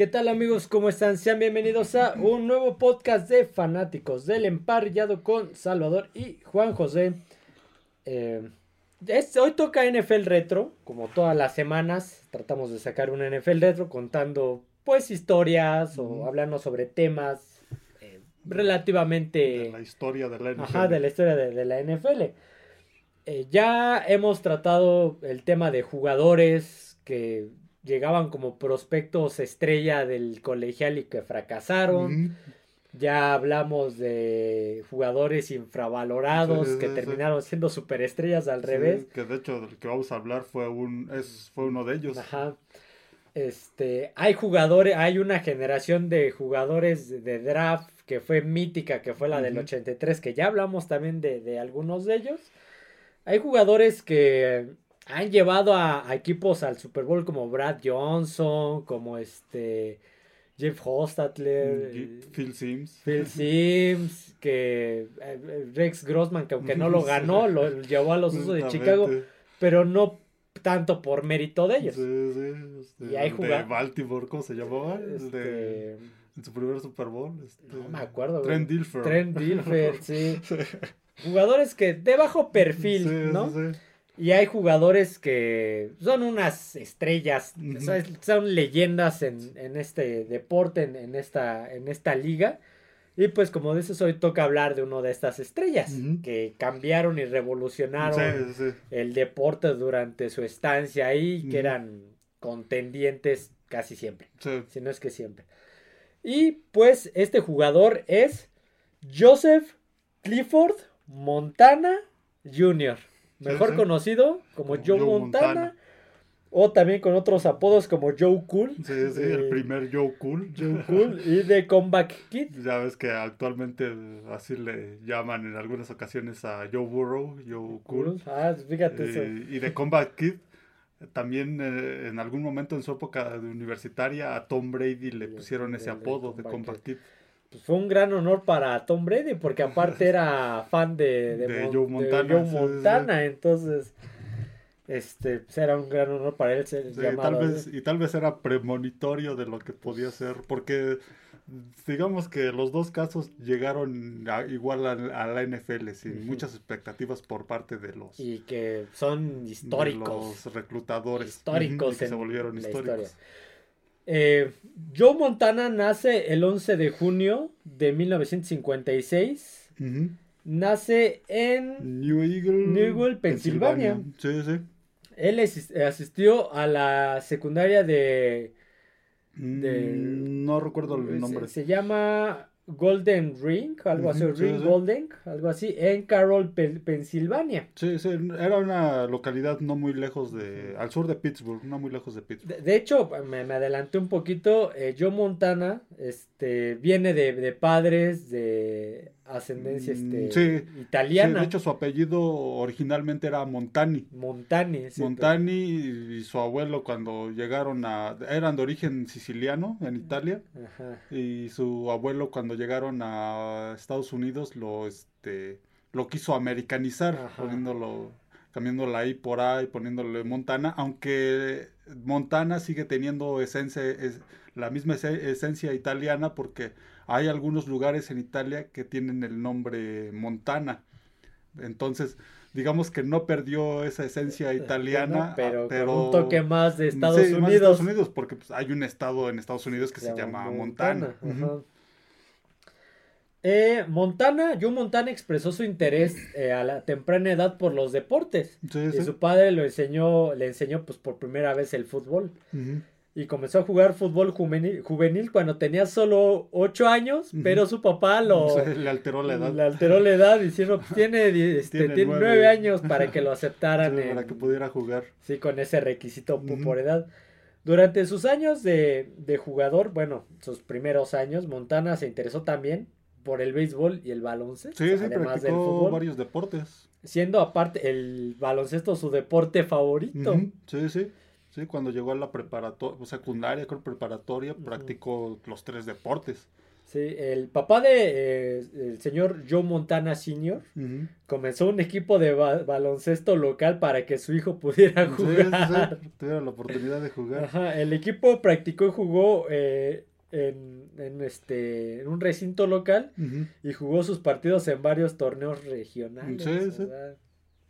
¿Qué tal amigos? ¿Cómo están? Sean bienvenidos a un nuevo podcast de fanáticos del emparrillado con Salvador y Juan José. Eh, hoy toca NFL Retro, como todas las semanas tratamos de sacar un NFL Retro contando pues historias o hablando sobre temas eh, relativamente... De la historia de la NFL. Ajá, de la historia de, la NFL. Eh, ya hemos tratado el tema de jugadores que llegaban como prospectos estrella del colegial y que fracasaron. Ya hablamos de jugadores infravalorados que terminaron siendo superestrellas al revés. Que de hecho del que vamos a hablar fue un es, fue uno de ellos. Ajá. Este, hay jugadores, hay una generación de jugadores de draft que fue mítica, que fue la del 83, que ya hablamos también de, de algunos de ellos. Hay jugadores que han llevado a, equipos al Super Bowl como Brad Johnson, como este Jeff Hostatler, mm, Phil Sims. Phil Sims, que eh, Rex Grossman, que aunque no lo ganó, lo llevó a los usos de Chicago, pero no tanto por mérito de ellos. Sí, sí. Este, y hay de Baltimore, ¿cómo se llamaba? Este... en su primer Super Bowl. Este... No me acuerdo. Trent Dilfer. Trent Dilfer, sí. Jugadores que de bajo perfil, ¿no? Sí, y hay jugadores que son unas estrellas, son, leyendas en, este deporte, en, esta, en esta liga. Y pues como dices, hoy toca hablar de una de estas estrellas que cambiaron y revolucionaron el deporte durante su estancia ahí, que eran contendientes casi siempre, si no es que siempre. Y pues este jugador es Joseph Clifford Montana Jr mejor conocido como Joe, Montana, O también con otros apodos como Joe Cool. Sí, sí, el primer Joe Cool. Joe Cool y de Comeback Kid. Ya ves que actualmente así le llaman en algunas ocasiones a Joe Burrow, Joe Cool. Ah, fíjate eso. Y de Comeback Kid también eh, en algún momento en su época universitaria a Tom Brady le pusieron ese apodo de Comeback Kid pues fue un gran honor para Tom Brady, porque aparte era fan de, de, Joe Montana. entonces este pues era un gran honor para él ser llamado. y tal vez era premonitorio de lo que podía ser, porque digamos que los dos casos llegaron igual a, la NFL sin muchas expectativas por parte de los y que son históricos. los reclutadores. Históricos que se volvieron históricos eh, Joe Montana nace el 11 de junio de 1956. Nace en New Eagle, Pensilvania. Sí, sí. Él asistió a la secundaria de... Mm, no recuerdo el nombre. se llama Golden Ring, algo así, Ring Golden, algo así, en Carroll, Pensilvania. Sí, sí, era una localidad no muy lejos de, al sur de Pittsburgh, no muy lejos de Pittsburgh. De, hecho, me, me, adelanté un poquito, eh, Joe Montana, este, viene de, de padres de ascendencia mm, este, italiana. de hecho su apellido originalmente era Montani. Montani, Montani y, su abuelo cuando llegaron a... eran de origen siciliano en Italia. Y su abuelo cuando llegaron a Estados Unidos lo, este, lo quiso americanizar, poniéndolo cambiando la I por A y poniéndole Montana, aunque Montana sigue teniendo esencia, es, la misma esencia italiana porque hay algunos lugares en Italia que tienen el nombre Montana. Entonces, digamos que no perdió esa esencia italiana, pero, un toque más de Estados Unidos. Más de Estados Unidos, porque pues, hay un estado en Estados Unidos que se, llama Montana. Eh, Montana, Joe Montana expresó su interés eh, a la temprana edad por los deportes. y su padre lo enseñó, le enseñó pues por primera vez el fútbol. Y comenzó a jugar fútbol juvenil, cuando tenía solo 8 años, pero su papá lo... le alteró la edad. Le alteró la edad diciendo, pues, tiene, este, tiene, 9 años para que lo aceptaran. para que pudiera jugar. Sí, con ese requisito por edad. Durante sus años de, de jugador, bueno, sus primeros años, Montana se interesó también por el béisbol y el baloncesto. Sí, sí, además del fútbol, varios deportes. Siendo aparte el baloncesto su deporte favorito. Sí, sí. Sí, cuando llegó a la preparatoria, secundaria, creo preparatoria, practicó los tres deportes. Sí, el papá de eh, el señor Joe Montana Sr. comenzó un equipo de baloncesto local para que su hijo pudiera jugar. Sí, tuviera la oportunidad de jugar. Ajá, el equipo practicó y jugó eh, en, este en un recinto local y jugó sus partidos en varios torneos regionales. Sí,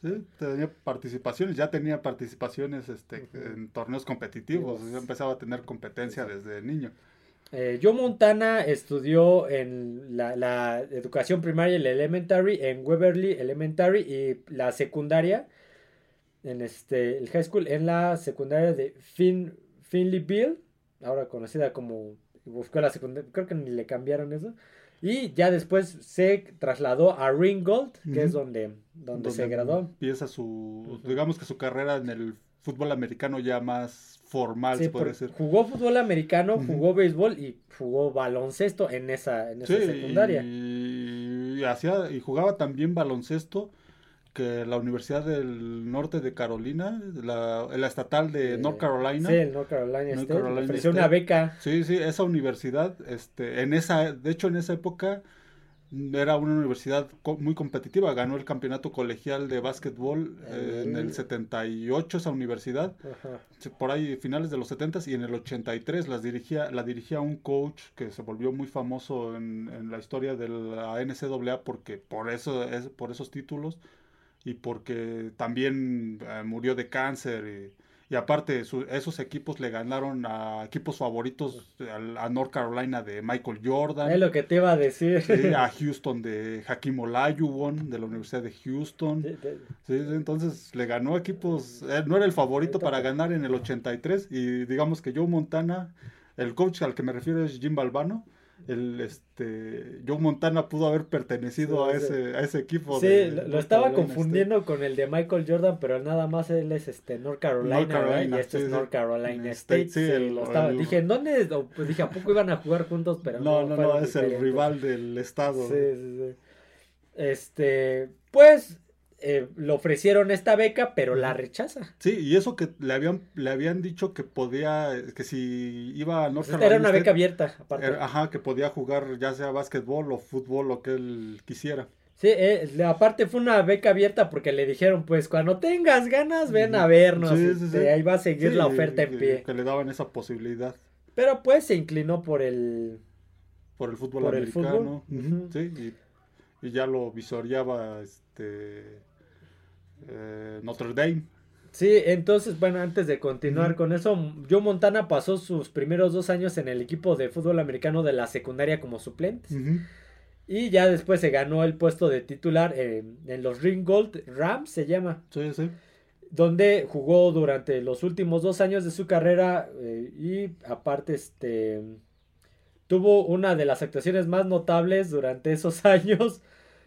sí. Tenía participaciones, ya tenía participaciones este, en torneos competitivos, ya empezaba a tener competencia desde niño. Eh, Joe Montana estudió en la, educación primaria, el elementary, en Weberly Elementary y la secundaria, en este, el high school, en la secundaria de fin, Finleyville, ahora conocida como, buscó la secundaria, creo que ni le cambiaron eso. Y ya después se trasladó a Ringgold, que es donde, donde, se graduó. Empieza su, digamos que su carrera en el fútbol americano ya más formal, se puede decir. Jugó fútbol americano, jugó béisbol y jugó baloncesto en esa, en esa secundaria. Y, hacía, y jugaba también baloncesto que la Universidad del Norte de Carolina, la, la estatal de North Carolina. Sí, el North Carolina, ofreció una beca. Sí, sí, esa universidad, este, en esa, de hecho en esa época era una universidad muy competitiva, ganó el campeonato colegial de básquetbol eh, en el 78 esa universidad, por ahí finales de los 70 y en el 83 las dirigía, la dirigía un coach que se volvió muy famoso en, en la historia de la NCAA porque por eso es, por esos títulos y porque también eh, murió de cáncer y y aparte, esos equipos le ganaron a equipos favoritos a, North Carolina de Michael Jordan. Es lo que te iba a decir. a Houston de Hakim Olajuwon de la Universidad de Houston. Sí, entonces le ganó equipos. no era el favorito para ganar en el 83. Y digamos que Joe Montana, el coach al que me refiero es Jim Balbano el este Joe Montana pudo haber pertenecido a ese a ese equipo sí lo, estaba confundiendo con el de Michael Jordan pero nada más él es este North Carolina, y este es North Carolina State, dije dónde pues dije a poco iban a jugar juntos pero no no no, es el rival del estado. Sí sí sí. Este pues eh, le ofrecieron esta beca, pero la rechaza. Sí, y eso que le habían, le habían dicho que podía, que si iba a North Era una beca abierta, aparte. ajá, que podía jugar ya sea básquetbol o fútbol, lo que él quisiera. Sí, eh, aparte fue una beca abierta porque le dijeron, pues cuando tengas ganas, ven a vernos. Sí, sí, este, ahí va a seguir la oferta en pie. Que le daban esa posibilidad. Pero pues se inclinó por el... Por el fútbol americano. Sí, y, y, ya lo visoreaba este eh, Notre Dame. Sí, entonces, bueno, antes de continuar con eso, Joe Montana pasó sus primeros dos años en el equipo de fútbol americano de la secundaria como suplente. Y ya después se ganó el puesto de titular en, los Ringgold Rams, se llama. Sí, sí. Donde jugó durante los últimos dos años de su carrera eh, y aparte este tuvo una de las actuaciones más notables durante esos años.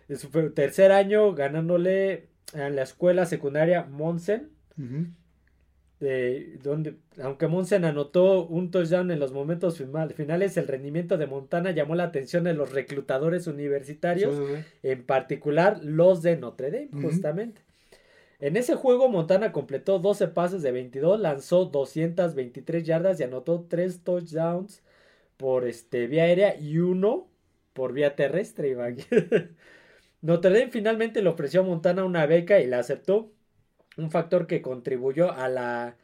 En su tercer año ganándole en la escuela secundaria Monsen. donde, aunque Monsen anotó un touchdown en los momentos finales, el rendimiento de Montana llamó la atención de los reclutadores universitarios, en particular los de Notre Dame, justamente. En ese juego, Montana completó 12 pases de 22, lanzó 223 yardas y anotó 3 touchdowns por este, vía aérea y uno por vía terrestre, Notre Dame finalmente le ofreció a Montana una beca y la aceptó. Un factor que contribuyó a la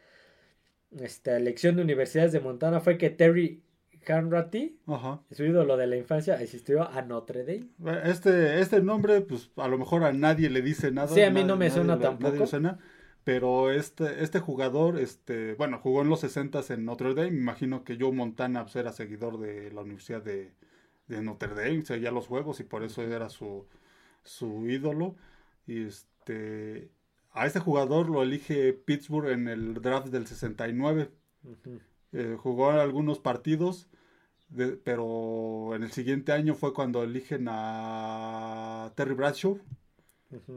esta, elección de universidades de Montana fue que Terry Hanratty, su ídolo de la infancia, asistió a Notre Dame. Este, este nombre, pues a lo mejor a nadie le dice nada. Sí, a mí no me suena tampoco. pero este, este jugador, este, bueno, jugó en los 60 en Notre Dame. Me imagino que Joe Montana pues, era seguidor de la Universidad de, de Notre Dame, seguía los juegos y por eso era su, su ídolo. Y este, a este jugador lo elige Pittsburgh en el draft del 69. Eh, jugó algunos partidos, pero en el siguiente año fue cuando eligen a Terry Bradshaw.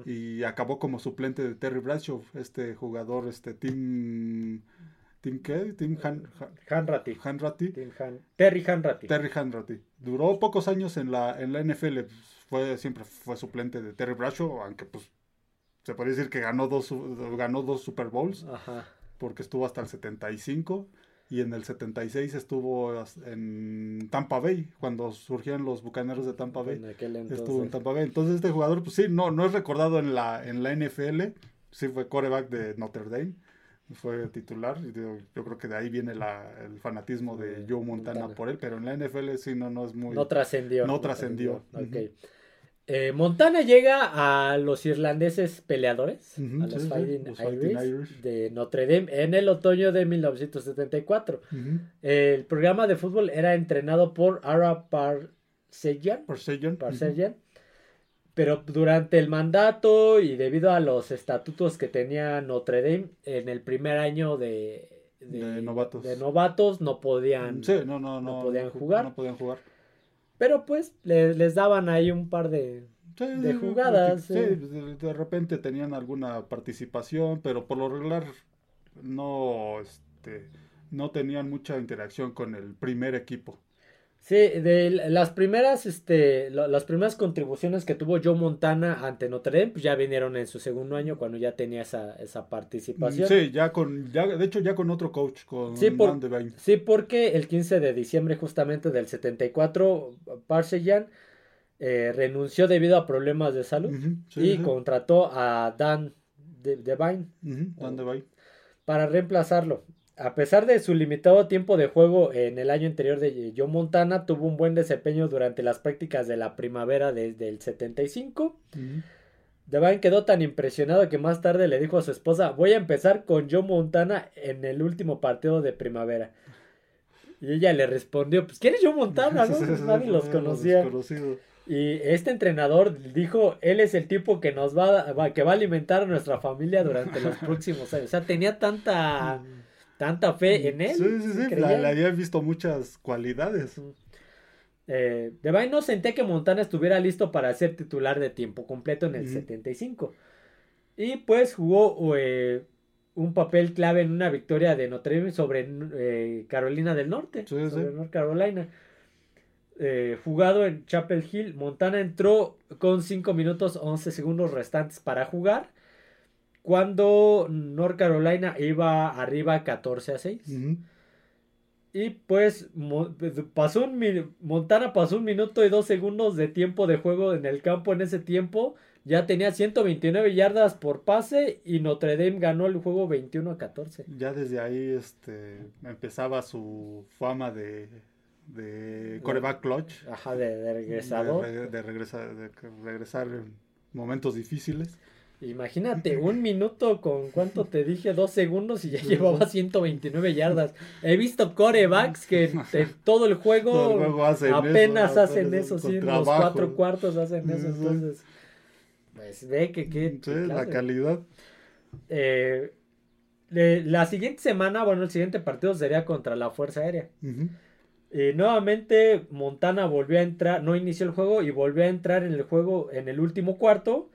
Y acabó como suplente de Terry Bradshaw, este jugador, este Tim... ¿Tim qué? Tim Han, Hanratty. Terry Hanratty. Terry Hanratty. Duró pocos años en la, en la NFL, fue, siempre fue suplente de Terry Bradshaw, aunque pues se puede decir que ganó dos, ganó dos Super Bowls, porque estuvo hasta el 75. y en el 76 estuvo en Tampa Bay, cuando surgían los Bucaneros de Tampa Bay. Estuvo en Tampa Bay. Entonces este jugador, pues sí, no, no es recordado en la, en la NFL, sí fue coreback de Notre Dame, fue titular, y yo, creo que de ahí viene el fanatismo de Joe Montana, por él, pero en la NFL sí no, no es muy... No trascendió. No trascendió. Eh, Montana llega a los irlandeses peleadores, a los, Fighting, Irish, de Notre Dame en el otoño de 1974. El programa de fútbol era entrenado por Ara Parsegian, pero durante el mandato y debido a los estatutos que tenía Notre Dame en el primer año de, novatos. no podían, no, podían jugar. No podían jugar. Pero pues les, daban ahí un par de, de jugadas. Sí, de, repente tenían alguna participación, pero por lo regular no, este, no tenían mucha interacción con el primer equipo. Sí, de las primeras, este, las primeras contribuciones que tuvo Joe Montana ante Notre Dame, pues ya vinieron en su segundo año cuando ya tenía esa, esa participación. Sí, ya con, ya, de hecho ya con otro coach, con sí, Sí, porque el 15 de diciembre justamente del 74, Parseyan eh, renunció debido a problemas de salud y contrató a Dan Devine. Dan Devine. Para reemplazarlo a pesar de su limitado tiempo de juego en el año anterior de Joe Montana, tuvo un buen desempeño durante las prácticas de la primavera desde el 75. Devine quedó tan impresionado que más tarde le dijo a su esposa, voy a empezar con Joe Montana en el último partido de primavera. Y ella le respondió, pues ¿quién es Joe Montana? Nadie los conocía. Y este entrenador dijo, él es el tipo que nos va, que va a alimentar a nuestra familia durante los próximos años. O sea, tenía tanta tanta fe en él. Sí, sí, sí, le había visto muchas cualidades. Eh, de no senté que Montana estuviera listo para ser titular de tiempo completo en el 75. Y pues jugó eh, un papel clave en una victoria de Notre Dame sobre eh, Carolina del Norte. sobre North Carolina. Eh, jugado en Chapel Hill, Montana entró con 5 minutos 11 segundos restantes para jugar cuando North Carolina iba arriba 14 a 6. Y pues pasó un Montana pasó un minuto y dos segundos de tiempo de juego en el campo en ese tiempo. Ya tenía 129 yardas por pase y Notre Dame ganó el juego 21 a 14. Ya desde ahí este, empezaba su fama de, de coreback clutch. Ajá, de, regresado. De, regresar, de regresar en momentos difíciles. Imagínate, un minuto con cuánto te dije, dos segundos y ya llevaba 129 yardas. He visto corebacks que todo el juego, apenas hacen eso, sí, los cuatro cuartos hacen eso, entonces, pues ve que qué. la calidad. Eh, la siguiente semana, bueno, el siguiente partido sería contra la Fuerza Aérea. Eh, nuevamente Montana volvió a entrar, no inició el juego y volvió a entrar en el juego en el último cuarto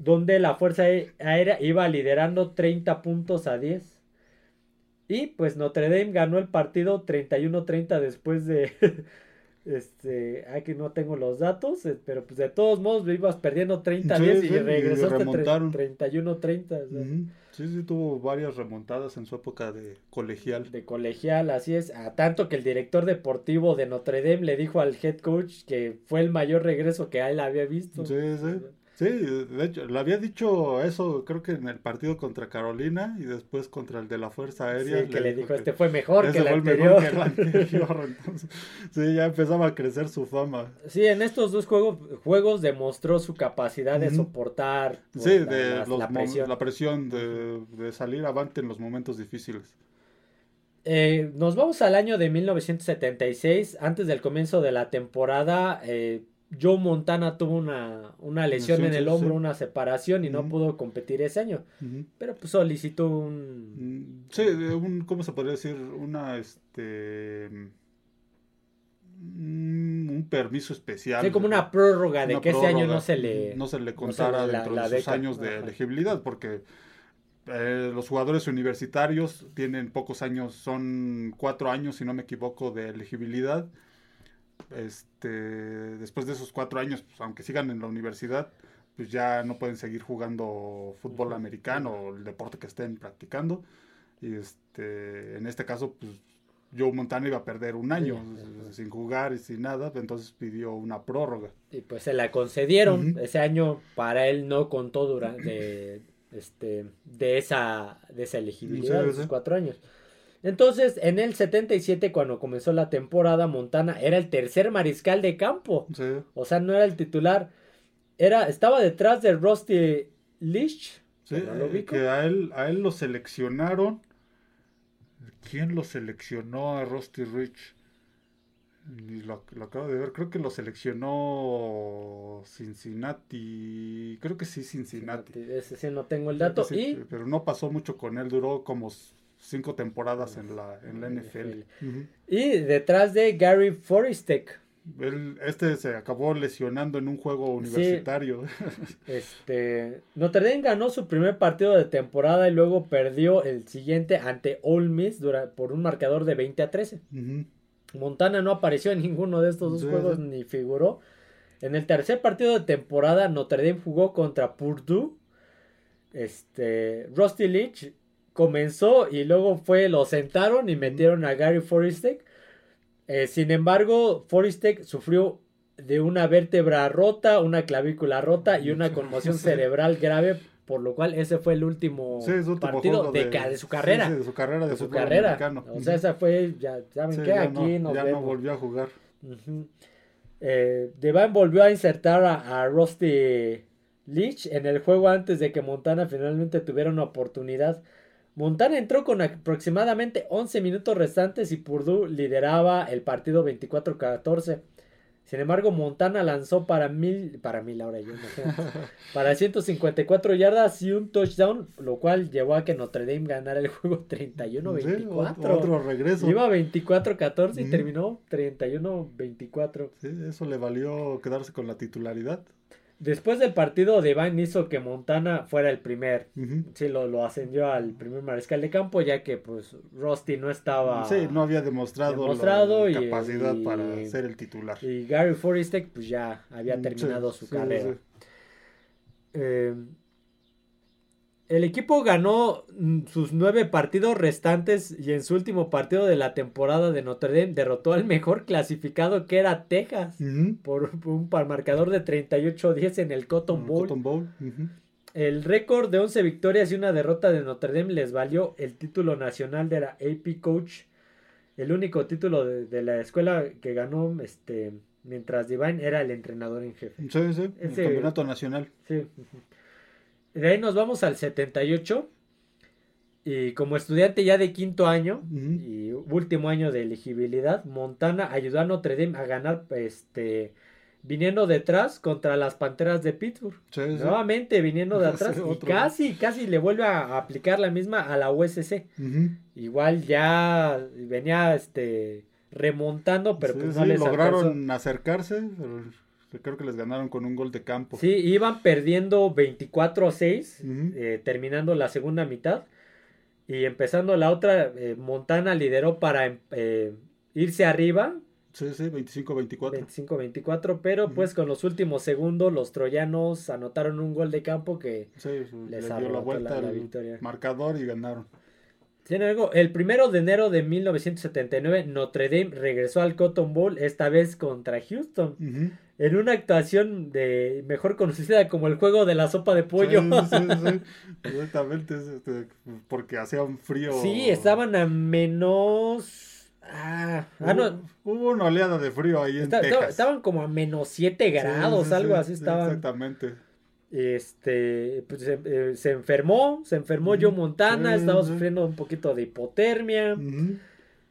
donde la Fuerza Aérea iba liderando 30 puntos a 10. Y pues Notre Dame ganó el partido 31-30 después de... este, aquí no tengo los datos, eh, pero pues de todos modos ibas perdiendo 30-10 y regresaste 31-30. Sí, sí, tuvo varias remontadas en su época de colegial. De colegial, así es. A tanto que el director deportivo de Notre Dame le dijo al head coach que fue el mayor regreso que él había visto. Sí, sí. Sí, de hecho, lo había dicho eso, creo que en el partido contra Carolina y después contra el de la Fuerza Aérea. Sí, que le dijo, este fue mejor que el anterior. sí, ya empezaba a crecer su fama. Sí, en estos dos juegos, juegos demostró su capacidad de soportar pues, sí, de la, presión, la presión de, de, salir avante en los momentos difíciles. Eh, nos vamos al año de 1976, antes del comienzo de la temporada. Eh, Joe Montana tuvo una, una lesión en el hombro, una separación y no pudo competir ese año. Pero pues solicitó un... Mm, sí, un, ¿cómo se podría decir? Una, este... Mm, un permiso especial. Sí, como una prórroga de que ese año no se le... No se le contara dentro de sus años de elegibilidad, porque eh, los jugadores universitarios tienen pocos años, son cuatro años, si no me equivoco, de elegibilidad este, después de esos cuatro años, pues, aunque sigan en la universidad, pues ya no pueden seguir jugando fútbol americano o el deporte que estén practicando. Y este, en este caso, pues Joe Montana iba a perder un año sin jugar y sin nada, entonces pidió una prórroga. Y pues se la concedieron. Ese año para él no contó durante este de esa de esa elegibilidad de esos cuatro años. Entonces, en el 77, cuando comenzó la temporada, Montana era el tercer mariscal de campo. O sea, no era el titular. Era, estaba detrás de Rusty Leach. que a él, a él lo seleccionaron ¿Quién lo seleccionó a Rusty Rich? Lo, acabo de ver, creo que lo seleccionó Cincinnati. Creo que sí, Cincinnati. Ese sí no tengo el dato. Pero no pasó mucho con él, duró como cinco temporadas en la, en la NFL. Y detrás de Gary Foristek este se acabó lesionando en un juego universitario. Este, Notre Dame ganó su primer partido de temporada y luego perdió el siguiente ante Ole Miss por un marcador de 20 a 13. Montana no apareció en ninguno de estos dos juegos ni figuró. En el tercer partido de temporada Notre Dame jugó contra Purdue. Este, Rusty Leach comenzó y luego fue lo sentaron y metieron a Gary Foristek eh, sin embargo, Foristek sufrió de una vértebra rota, una clavícula rota y una conmoción cerebral grave, por lo cual ese fue el último, partido de, su carrera. de su carrera de, su carrera. O sea, esa fue, ya saben qué, aquí no, ya no volvió a jugar. Eh, Devine volvió a insertar a, a, Rusty Leach en el juego antes de que Montana finalmente tuviera una oportunidad Montana entró con aproximadamente 11 minutos restantes y Purdue lideraba el partido 24-14. Sin embargo, Montana lanzó para mil, para mil ahora yo, para 154 yardas y un touchdown, lo cual llevó a que Notre Dame ganara el juego 31-24. otro regreso. Iba 24-14 y terminó 31-24. Sí, eso le valió quedarse con la titularidad. Después del partido, Devine hizo que Montana fuera el primer. Sí, lo, lo, ascendió al primer mariscal de campo, ya que pues Rusty no estaba. Sí, no había demostrado, la capacidad para ser el titular. Y Gary Foristek pues ya había mm, terminado su carrera. Eh, el equipo ganó mm, sus nueve partidos restantes y en su último partido de la temporada de Notre Dame derrotó al mejor clasificado que era Texas por un marcador de 38-10 en el Cotton Bowl. El récord de 11 victorias y una derrota de Notre Dame les valió el título nacional de la AP Coach, el único título de, la escuela que ganó este mientras Divine era el entrenador en jefe. Sí, sí, el campeonato nacional. Sí. De ahí nos vamos al 78. Y como estudiante ya de quinto año y último año de elegibilidad, Montana ayudó a Notre Dame a ganar este viniendo detrás contra las Panteras de Pittsburgh. Nuevamente viniendo de atrás y casi, casi le vuelve a aplicar la misma a la USC. Igual ya venía este remontando, pero pues no les lograron acercarse. Creo que les ganaron con un gol de campo. Sí, iban perdiendo 24 a 6, eh, terminando la segunda mitad. Y empezando la otra, eh, Montana lideró para eh, irse arriba. Sí, sí, 25-24. 25-24, pero pues con los últimos segundos los troyanos anotaron un gol de campo que les dio la vuelta la, victoria. Marcador y ganaron. El primero de enero de 1979, Notre Dame regresó al Cotton Bowl, esta vez contra Houston en una actuación de mejor conocida como el juego de la sopa de pollo. Sí, sí, sí. Exactamente, este, porque hacía un frío. Sí, estaban a menos. Ah, ah no. Hubo una oleada de frío ahí en Texas. Estaban como a menos 7 grados, algo así estaban. Exactamente. Este, pues se, eh, enfermó, se enfermó Joe Montana, estaba sufriendo un poquito de hipotermia.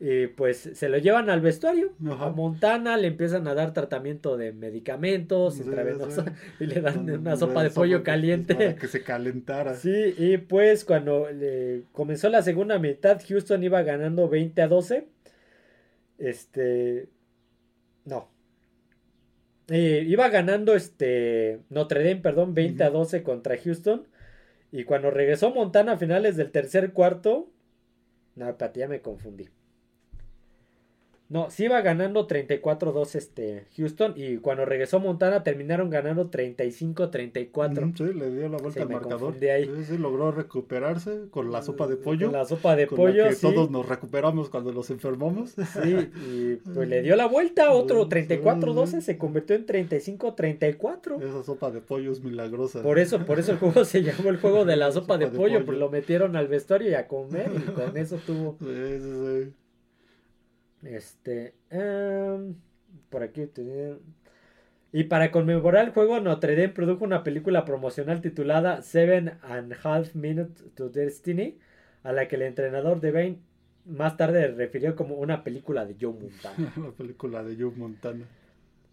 Y pues se lo llevan al vestuario, a Montana, le empiezan a dar tratamiento de medicamentos y le dan una sopa de pollo caliente. Para que se calentara. Sí, y pues cuando comenzó la segunda mitad, Houston iba ganando 20 a 12. Este. No. iba ganando este. Notre Dame, perdón, 20 a 12 contra Houston. Y cuando regresó Montana a finales del tercer cuarto. No, ya me confundí. No, sí iba ganando 34-2 este Houston y cuando regresó Montana terminaron ganando 35-34. sí, le dio la vuelta al marcador. Ahí. Sí, sí, logró recuperarse con la sopa de pollo. Con la sopa de pollo, que todos nos recuperamos cuando nos enfermamos. Sí, y pues le dio la vuelta, otro 34-12 se convirtió en 35-34. Esa sopa de pollo es milagrosa. Por eso, por eso el juego se llamó el juego de la sopa, de, pollo, pues lo metieron al vestuario y a comer y con eso tuvo. Sí, sí, sí. Este. Em, por aquí. Y para conmemorar el juego, Notre Dame produjo una película promocional titulada Seven and Half Minutes to Destiny, a la que el entrenador de Bain más tarde refirió como una película de Joe Montana. la película de Joe Montana.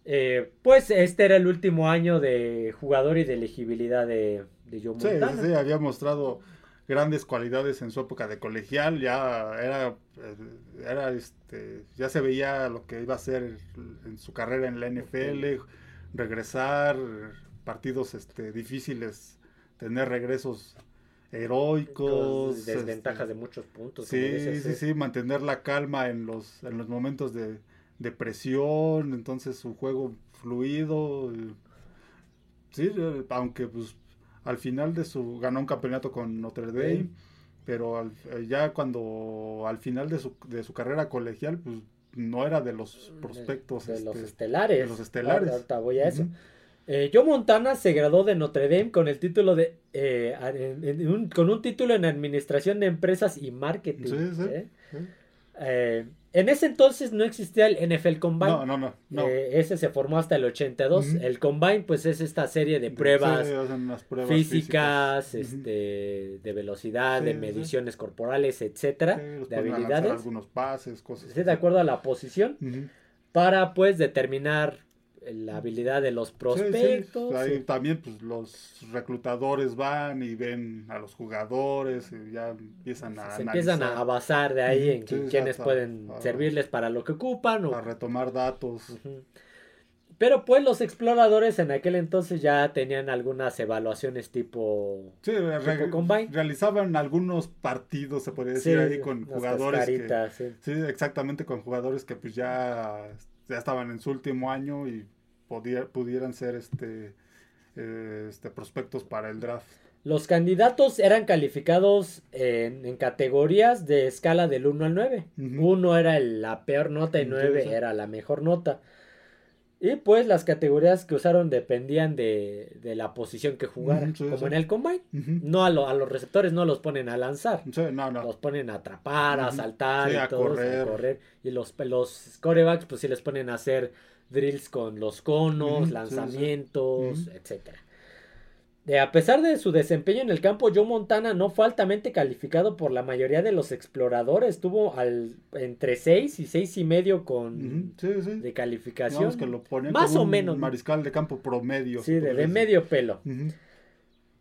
Eh, pues este era el último año de jugador y de elegibilidad de, de Joe Montana. Sí, sí, había mostrado grandes cualidades en su época de colegial, ya era, eh, era este, ya se veía lo que iba a hacer en su carrera en la NFL, regresar, partidos este, difíciles, tener regresos heroicos. Desventajas este, de muchos puntos. Sí, sí, sí, mantener la calma en los, en los momentos de, de presión, entonces su juego fluido. Sí, aunque pues al final de su ganó un campeonato con Notre Dame, pero eh, ya cuando al final de su, de su carrera colegial, pues no era de los prospectos. De, los este, estelares. De los estelares. Ahorita voy a eso. Eh, Joe Montana se graduó de Notre Dame con el título de eh, con un título en administración de empresas y marketing. Sí, sí, ¿eh? En ese entonces no existía el NFL Combine. No, no, no. Eh, ese se formó hasta el 82. El Combine, pues es esta serie de pruebas, físicas, este, de velocidad, de mediciones corporales, etcétera, de habilidades. Algunos pases, cosas. de acuerdo a la posición, para pues determinar la habilidad de los prospectos. Ahí también pues los reclutadores van y ven a los jugadores y ya empiezan a Se empiezan a basar de ahí en quienes pueden servirles para lo que ocupan. O... A retomar datos. Pero pues los exploradores en aquel entonces ya tenían algunas evaluaciones tipo, sí, combine. Realizaban algunos partidos, se podría decir, ahí con jugadores. Que, sí. exactamente, con jugadores que pues ya, ya estaban en su último año y pudieran ser este, eh, este prospectos para el draft. Los candidatos eran calificados en, categorías de escala del 1 al 9. 1 era la peor nota y 9 era la mejor nota. Y pues las categorías que usaron dependían de, la posición que jugaran, como en el combine. No a, a, los receptores no los ponen a lanzar. No, no. Los ponen a atrapar, a saltar y a correr. Y los, los corebacks pues sí les ponen a hacer drills con los conos, lanzamientos, etcétera. a pesar de su desempeño en el campo, Joe Montana no fue altamente calificado por la mayoría de los exploradores. Tuvo al, entre 6 y 6 y medio con de calificación. Más o menos. Mariscal de campo promedio. Sí, de, medio pelo.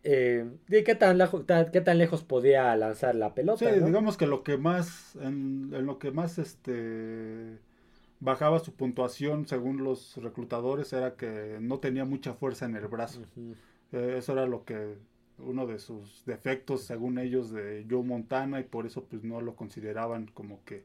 Eh, qué tan, lejos, qué tan lejos podía lanzar la pelota? Sí, digamos que lo que más, en, en lo que más este bajaba su puntuación según los reclutadores era que no tenía mucha fuerza en el brazo. Eh, eso era lo que uno de sus defectos según ellos de Joe Montana y por eso pues no lo consideraban como que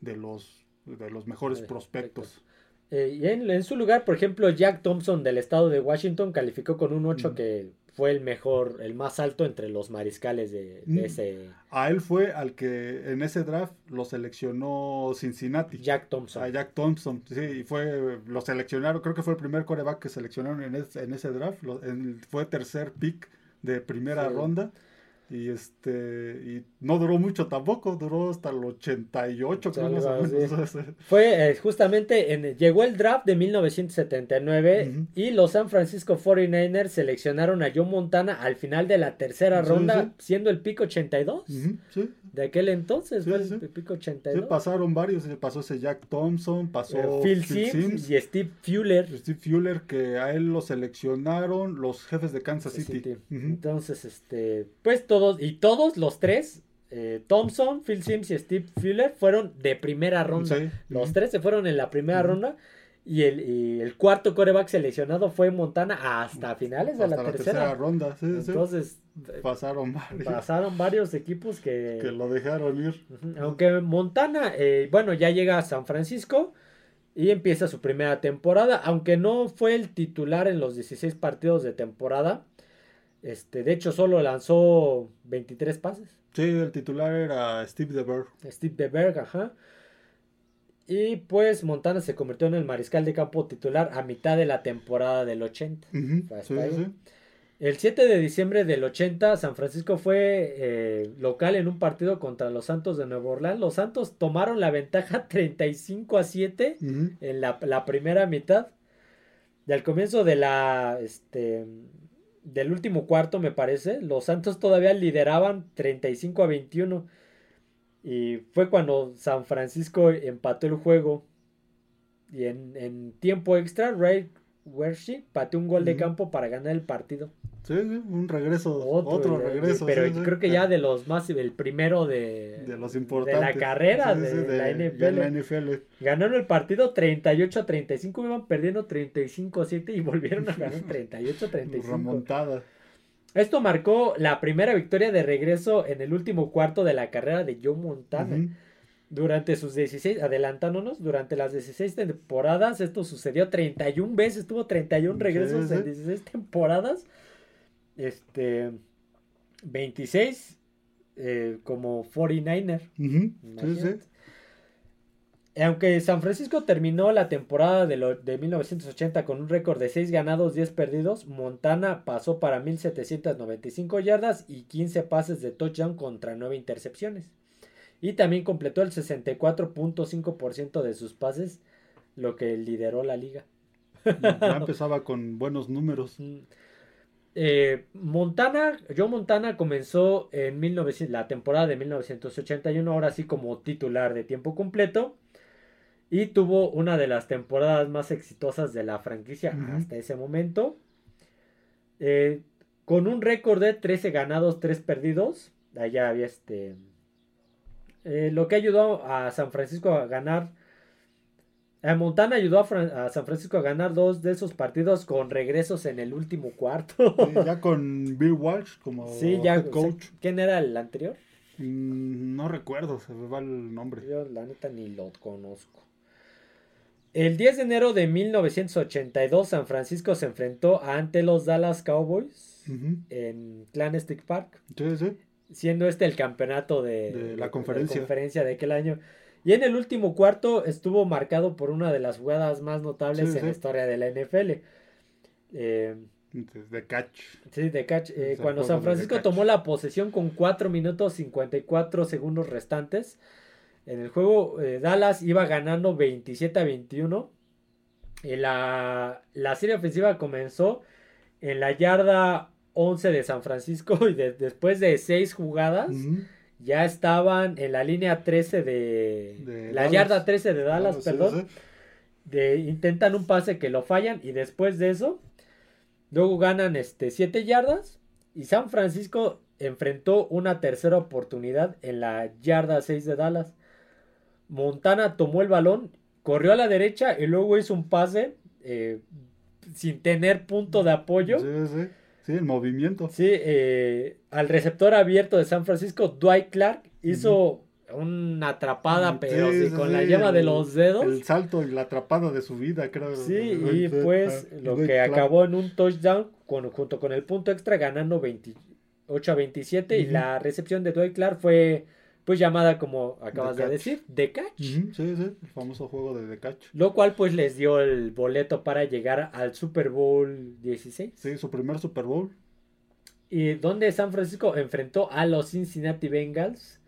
de los de los mejores prospectos. Eh, y en, su lugar, por ejemplo, Jack Thompson del estado de Washington calificó con un 8 que fue el mejor, el más alto entre los mariscales de, mm. ese. A él fue al que en ese draft lo seleccionó Cincinnati. Jack Thompson. A Jack Thompson, sí, y fue, lo seleccionaron, creo que fue el primer coreback que seleccionaron en, en ese draft, fue tercer pick de primera ronda. Y este y no duró mucho tampoco, duró hasta el 88, creo más o menos. Fue eh, justamente en llegó el draft de 1979 y los San Francisco 49ers seleccionaron a Joe Montana al final de la tercera ronda, siendo el pico 82. De aquel entonces, fue el pico 82. pasaron varios, pasó ese Jack Thompson, pasó eh, Phil, Sims, y Steve Fuller. Steve Fuller que a él lo seleccionaron los jefes de Kansas City. Entonces, este, pues todo y todos los tres, eh, Thompson, Phil Sims y Steve Fuller, fueron de primera ronda. Los tres se fueron en la primera ronda. Y el, el cuarto coreback seleccionado fue Montana hasta finales de la, tercera. ronda. Sí, Entonces, pasaron varios. Pasaron varios equipos que... Que lo dejaron ir. Aunque Montana, eh, bueno, ya llega a San Francisco y empieza su primera temporada, aunque no fue el titular en los 16 partidos de temporada. Este, de hecho, solo lanzó 23 pases. Sí, el titular era Steve DeBerg. Steve DeBerg, ajá. Y pues Montana se convirtió en el mariscal de campo titular a mitad de la temporada del 80. El 7 de diciembre del 80, San Francisco fue eh, local en un partido contra los Santos de Nueva Orleans. Los Santos tomaron la ventaja 35 a 7 en la, primera mitad. Y al comienzo de la, este, del último cuarto, me parece, los Santos todavía lideraban 35 a 21 y fue cuando San Francisco empató el juego. Y en, tiempo extra, Ray Wershie pateó un gol de campo para ganar el partido. Sí, un regreso, otro, regreso. pero creo que ya de los más, el primero de, de los importantes. De la carrera de, la, NFL. Ganaron el partido 38 a 35, iban perdiendo 35 a 7 y volvieron a ganar 38 a 35. Remontada. Esto marcó la primera victoria de regreso en el último cuarto de la carrera de Joe Montana. Durante sus 16, adelantándonos, durante las 16 temporadas, esto sucedió 31 veces, tuvo 31 regresos en 16 temporadas. Este, 26 eh, como 49er. Aunque San Francisco terminó la temporada de, de 1980 con un récord de 6 ganados, 10 perdidos, Montana pasó para 1795 yardas y 15 pases de touchdown contra 9 intercepciones. Y también completó el 64.5% de sus pases, lo que lideró la liga. Ya empezaba con buenos números. Eh, Montana, Joe Montana comenzó en 1900, la temporada de 1981, ahora sí como titular de tiempo completo y tuvo una de las temporadas más exitosas de la franquicia hasta ese momento. Eh, con un récord de 13 ganados, 3 perdidos. Allá había este. Eh, lo que ayudó a San Francisco a ganar. A Montana ayudó a, San Francisco a ganar dos de esos partidos con regresos en el último cuarto. ya con Bill Walsh como coach. ¿Quién era el anterior? Mm, no recuerdo, se me va el nombre. Yo la neta ni lo conozco. El 10 de enero de 1982, San Francisco se enfrentó ante los Dallas Cowboys en Clandestine Park. Siendo este el campeonato de, la conferencia. conferencia. de aquel año. Y en el último cuarto estuvo marcado por una de las jugadas más notables en la historia de la NFL. Eh, de catch. Sí, de catch. Eh, cuando San Francisco tomó la posesión con 4 minutos 54 segundos restantes en el juego, eh, Dallas iba ganando 27 a 21. Y la, serie ofensiva comenzó en la yarda 11 de San Francisco y después de 6 jugadas ya estaban en la línea 13 de... la yarda 13 de Dallas, perdón. De, intentan un pase que lo fallan y después de eso luego ganan este 7 yardas y San Francisco enfrentó una tercera oportunidad en la yarda 6 de Dallas Montana tomó el balón, corrió a la derecha y luego hizo un pase eh, sin tener punto de apoyo. Sí, sí, sí, el movimiento. Sí, eh, al receptor abierto de San Francisco, Dwight Clark, hizo una atrapada, pero con la llama de los dedos. El salto y la atrapada de su vida, creo. Sí, y pues lo que acabó en un touchdown junto con el punto extra ganando 28 a 27 y la recepción de Dwight Clark fue pues llamada como acabas de decir, The Catch. Sí, sí, el famoso juego de The Catch. Lo cual pues les dio el boleto para llegar al Super Bowl 16. Sí, su primer Super Bowl. Y donde San Francisco enfrentó a los Cincinnati Bengals.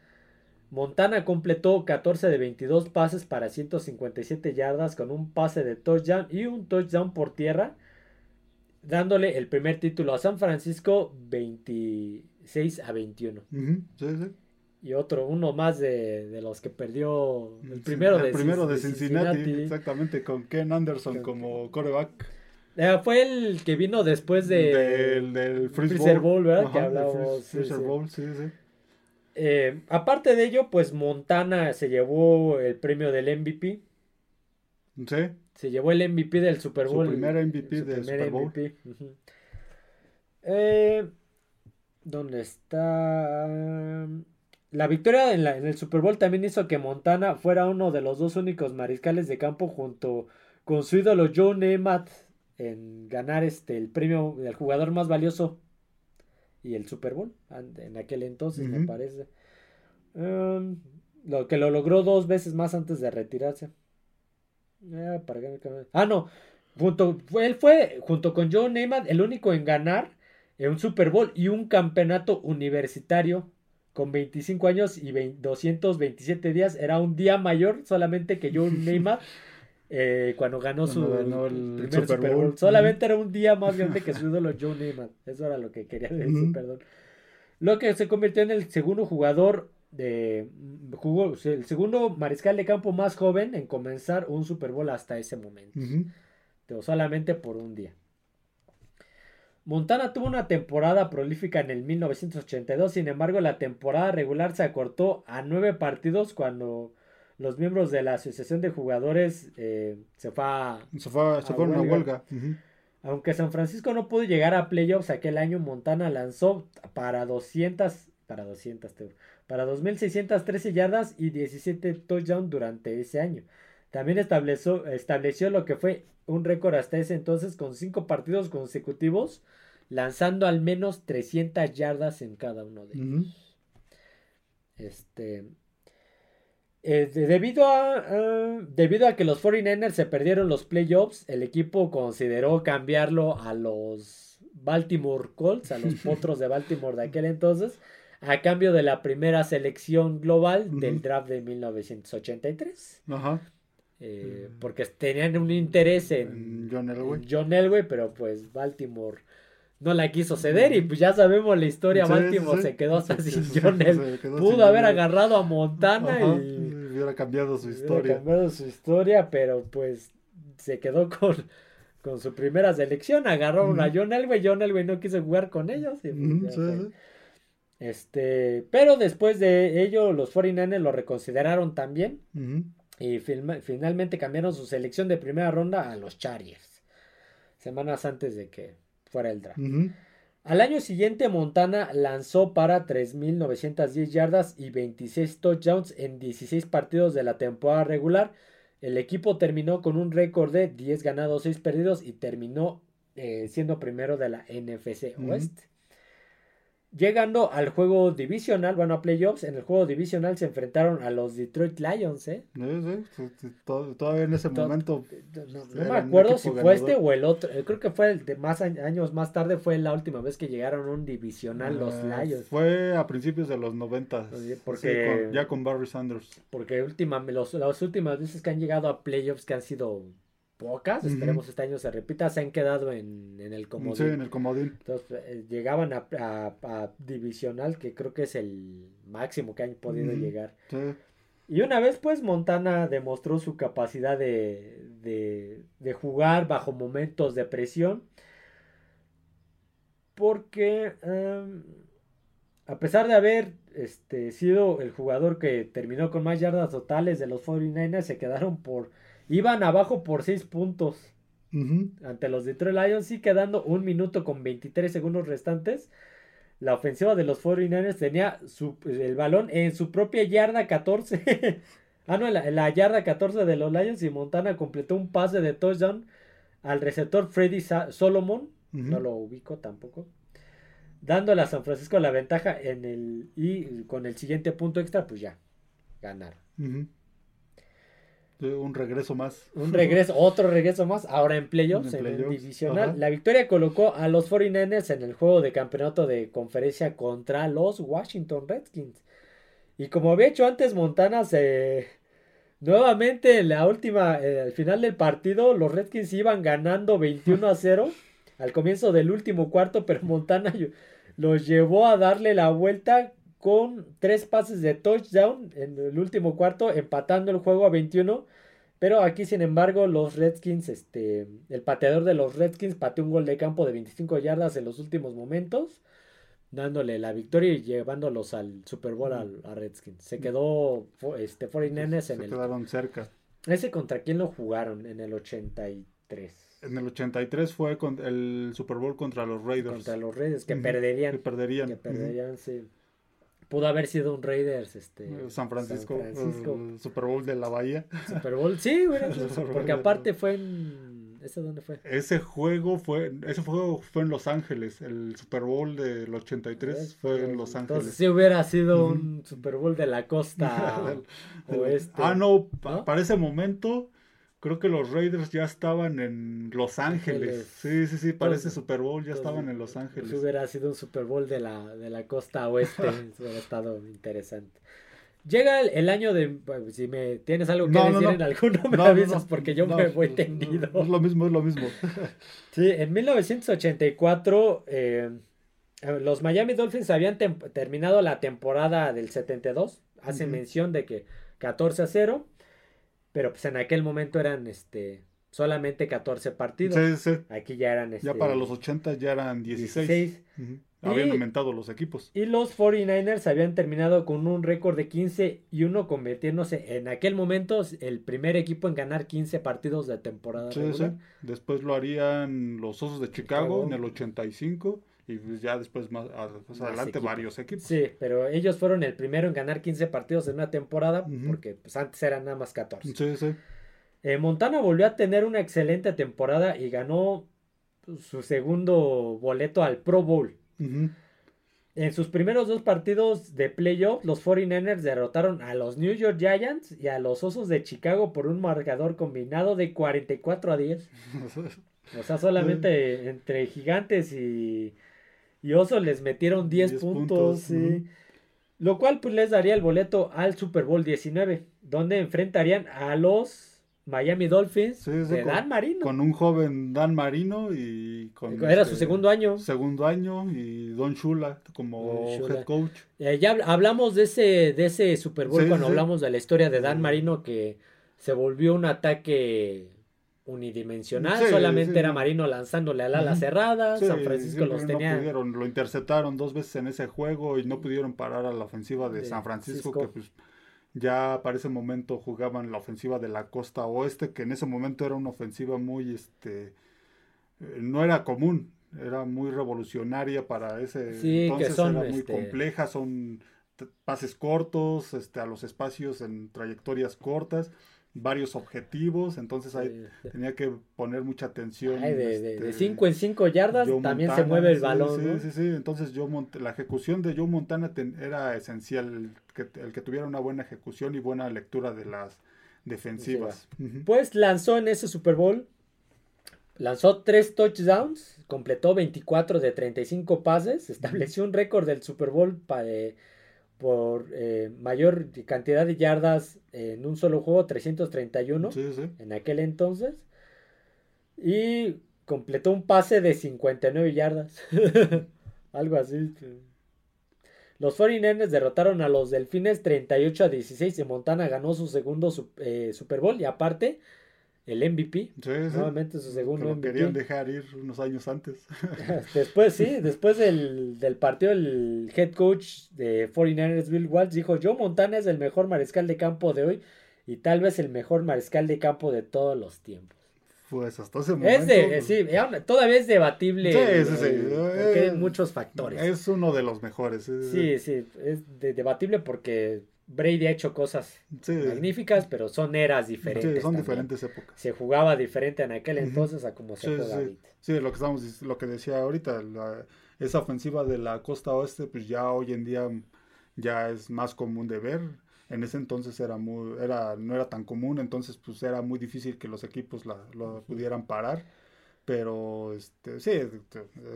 Montana completó 14 de 22 pases para 157 yardas con un pase de touchdown y un touchdown por tierra, dándole el primer título a San Francisco 26 a 21. sí, sí y otro, uno más de, los que perdió el primero, el de, primero de, Cincinnati, exactamente, con Ken Anderson como coreback. Eh, fue el que vino después de, del, del Freezer Bowl, ¿verdad? que hablamos. Freezer Bowl, sí, sí. Eh, aparte de ello, pues Montana se llevó el premio del MVP. Sí. Se llevó el MVP del Super Bowl. Su primer MVP del Super Bowl. eh, ¿Dónde está? La victoria en, la, en, el Super Bowl también hizo que Montana fuera uno de los dos únicos mariscales de campo junto con su ídolo Joe Namath en ganar este el premio del jugador más valioso y el Super Bowl en aquel entonces me parece. Um, lo que lo logró dos veces más antes de retirarse. Ah, ah no junto él fue junto con Joe Namath el único en ganar un Super Bowl y un campeonato universitario con 25 años y 227 días era un día mayor solamente que Joe Namath eh, cuando ganó su primer Super, Bowl. Solamente era un día más grande que su ídolo Joe Neyman. Eso era lo que quería decir, perdón. Lo que se convirtió en el segundo jugador de jugó el segundo mariscal de campo más joven en comenzar un Super Bowl hasta ese momento. Pero solamente por un día. Montana tuvo una temporada prolífica en el 1982, sin embargo la temporada regular se acortó a nueve partidos cuando los miembros de la asociación de jugadores eh, se fue a, se, fue, se fueron a huelga. Aunque San Francisco no pudo llegar a playoffs aquel año, Montana lanzó para 200, para 200, para 2.613 yardas y 17 touchdowns durante ese año. También estableció, estableció lo que fue un récord hasta ese entonces con cinco partidos consecutivos, lanzando al menos 300 yardas en cada uno de ellos. Este, eh, debido, a, debido a que los 49ers se perdieron los playoffs, el equipo consideró cambiarlo a los Baltimore Colts, a los potros de Baltimore de aquel entonces, a cambio de la primera selección global del draft de 1983. Ajá. Eh, porque tenían un interés en, John Elway. John Elway, pero pues Baltimore no la quiso ceder y pues ya sabemos la historia, Baltimore se quedó hasta sin John Elway. Pudo haber agarrado a Montana y hubiera cambiado su historia. cambiado su historia, pero pues se quedó con, con su primera selección. Agarraron a John Elway. John Elway no quiso jugar con ellos. Pues, este, pero después de ello, los 49ers lo reconsideraron también. Y finalmente cambiaron su selección de primera ronda a los Chargers. Semanas antes de que fuera el draft. Al año siguiente, Montana lanzó para 3.910 yardas y 26 touchdowns en 16 partidos de la temporada regular. El equipo terminó con un récord de 10 ganados, 6 perdidos y terminó eh, siendo primero de la NFC Oeste. Llegando al juego divisional, bueno, a playoffs, en el juego divisional se enfrentaron a los Detroit Lions, ¿eh? Sí, sí, todavía en ese momento. No, me acuerdo si fue este o el otro. Creo que fue el de más años más tarde, fue la última vez que llegaron a un divisional los ah, Lions. Fue a principios de los 90. Porque, ya con Barry Sanders. Porque última, los, las últimas veces que han llegado a playoffs que han sido pocas, esperemos este año se repita, se han quedado en, el comodín. Sí, en el comodín. Entonces eh, llegaban a, divisional, que creo que es el máximo que han podido llegar. Y una vez pues Montana demostró su capacidad de, de, jugar bajo momentos de presión. Porque em, a pesar de haber este, sido el jugador que terminó con más yardas totales de los 49ers, se quedaron por Iban abajo por 6 puntos ante los Detroit Lions y quedando un minuto con 23 segundos restantes. La ofensiva de los 49ers tenía el balón en su propia yarda 14. ah, no, en la, yarda 14 de los Lions y Montana completó un pase de touchdown al receptor Freddy Solomon. No lo ubico tampoco. Dándole a San Francisco la ventaja en el y con el siguiente punto extra, pues ya, ganar un regreso más. Un regreso, otro regreso más, ahora en playoffs, en, el divisional. La victoria colocó a los 49ers en el juego de campeonato de conferencia contra los Washington Redskins. Y como había hecho antes, Montana se... Nuevamente, en la última, eh, al final del partido, los Redskins iban ganando 21 a 0 al comienzo del último cuarto, pero Montana los llevó a darle la vuelta con tres pases de touchdown en el último cuarto, empatando el juego a 21. Pero aquí, sin embargo, los Redskins, este, el pateador de los Redskins pateó un gol de campo de 25 yardas en los últimos momentos, dándole la victoria y llevándolos al Super Bowl a, Redskins. Se quedó este 49ers en se quedaron cerca. ¿Ese contra quién lo jugaron en el 83? En el 83 fue con el Super Bowl contra los Raiders. Contra los Raiders, que perderían. Que perderían. Que perderían, sí. Pudo haber sido un Raiders, este... Eh, San Francisco, Super Bowl de la Bahía. Super Bowl, sí, porque aparte fue en ¿Ese dónde fue? Ese juego fue, ese juego fue en Los Ángeles. El Super Bowl del 83 fue en Los Ángeles. Entonces sí hubiera sido un Super Bowl de la costa oeste. Ah, no, para ese momento creo que los Raiders ya estaban en Los Ángeles. Sí, sí, sí, para ese Super Bowl ya estaban en Los Ángeles. Si hubiera sido un Super Bowl de la, de la costa oeste, hubiera estado interesante. Llega el, año de. Si me tienes algo que decir en alguno, me avisas porque yo me voy tendido. Es lo mismo, es lo mismo. sí, en 1984, eh, los Miami Dolphins habían terminado la temporada del 72. Hacen mención de que 14 a 0. Pero pues en aquel momento eran este solamente 14 partidos. Sí, sí. Aquí ya eran. Este, ya para los 80 ya eran 16. 16. Habían aumentado los equipos. Y los 49ers habían terminado con un récord de 15 y 1, convirtiéndose en aquel momento el primer equipo en ganar 15 partidos de temporada. Sí, sí. Después lo harían los Osos de Chicago, en el 85 y pues ya después más, adelante varios equipos. Sí, pero ellos fueron el primero en ganar 15 partidos en una temporada porque pues antes eran nada más 14. Sí, sí. Eh, Montana volvió a tener una excelente temporada y ganó su segundo boleto al Pro Bowl. En sus primeros dos partidos de playoff, los 49ers derrotaron a los New York Giants y a los Osos de Chicago por un marcador combinado de 44 a 10. o sea, solamente entre Gigantes y, Osos les metieron 10, puntos. Lo cual pues les daría el boleto al Super Bowl 19, donde enfrentarían a los Miami Dolphins de Dan Marino. Con un joven Dan Marino y con... Era su este segundo año. Segundo año y Don Shula como head coach. Eh, ya hablamos de ese, de ese Super Bowl cuando hablamos de la historia de Dan Marino que se volvió un ataque unidimensional, solamente era Marino lanzándole al ala cerrada, San Francisco los tenía... lo interceptaron dos veces en ese juego y no pudieron parar a la ofensiva de, San Francisco, que pues ya para ese momento jugaban la ofensiva de la costa oeste, que en ese momento era una ofensiva muy, este, eh, no era común, era muy revolucionaria para ese sí, entonces, era muy este compleja, son pases cortos, este, a los espacios en trayectorias cortas, varios objetivos, entonces ahí tenía que poner mucha atención. de 5 este, en 5 yardas también se mueve el balón. Sí, sí, sí, entonces yo la ejecución de Joe Montana era esencial, que, el que tuviera una buena ejecución y buena lectura de las defensivas. Pues lanzó en ese Super Bowl, lanzó 3 touchdowns, completó 24 de 35 pases, estableció un récord del Super Bowl para por eh, mayor cantidad de yardas en un solo juego, 331 en aquel entonces. Y completó un pase de 59 yardas. Algo así. Los 49ers derrotaron a los Delfines 38 a 16 y Montana ganó su segundo eh, Super Bowl y aparte el MVP. Sí, Nuevamente su segundo MVP. querían dejar ir unos años antes. después, sí, después del, partido, el head coach de 49ers, Bill Walsh, dijo: Joe Montana es el mejor mariscal de campo de hoy y tal vez el mejor mariscal de campo de todos los tiempos. Pues hasta ese momento. Es de, sí, todavía es debatible. Sí, sí, sí. porque hay muchos factores. Es uno de los mejores. Sí, sí, es debatible porque Brady ha hecho cosas magníficas, pero son eras diferentes. Sí, son diferentes épocas. Se jugaba diferente en aquel entonces a como se juega sí. ahorita. Sí, lo que estamos, lo que decía ahorita, esa ofensiva de la costa oeste, pues ya hoy en día ya es más común de ver. En ese entonces era muy, era, no era tan común, entonces pues era muy difícil que los equipos la, lo pudieran parar. Pero este, sí,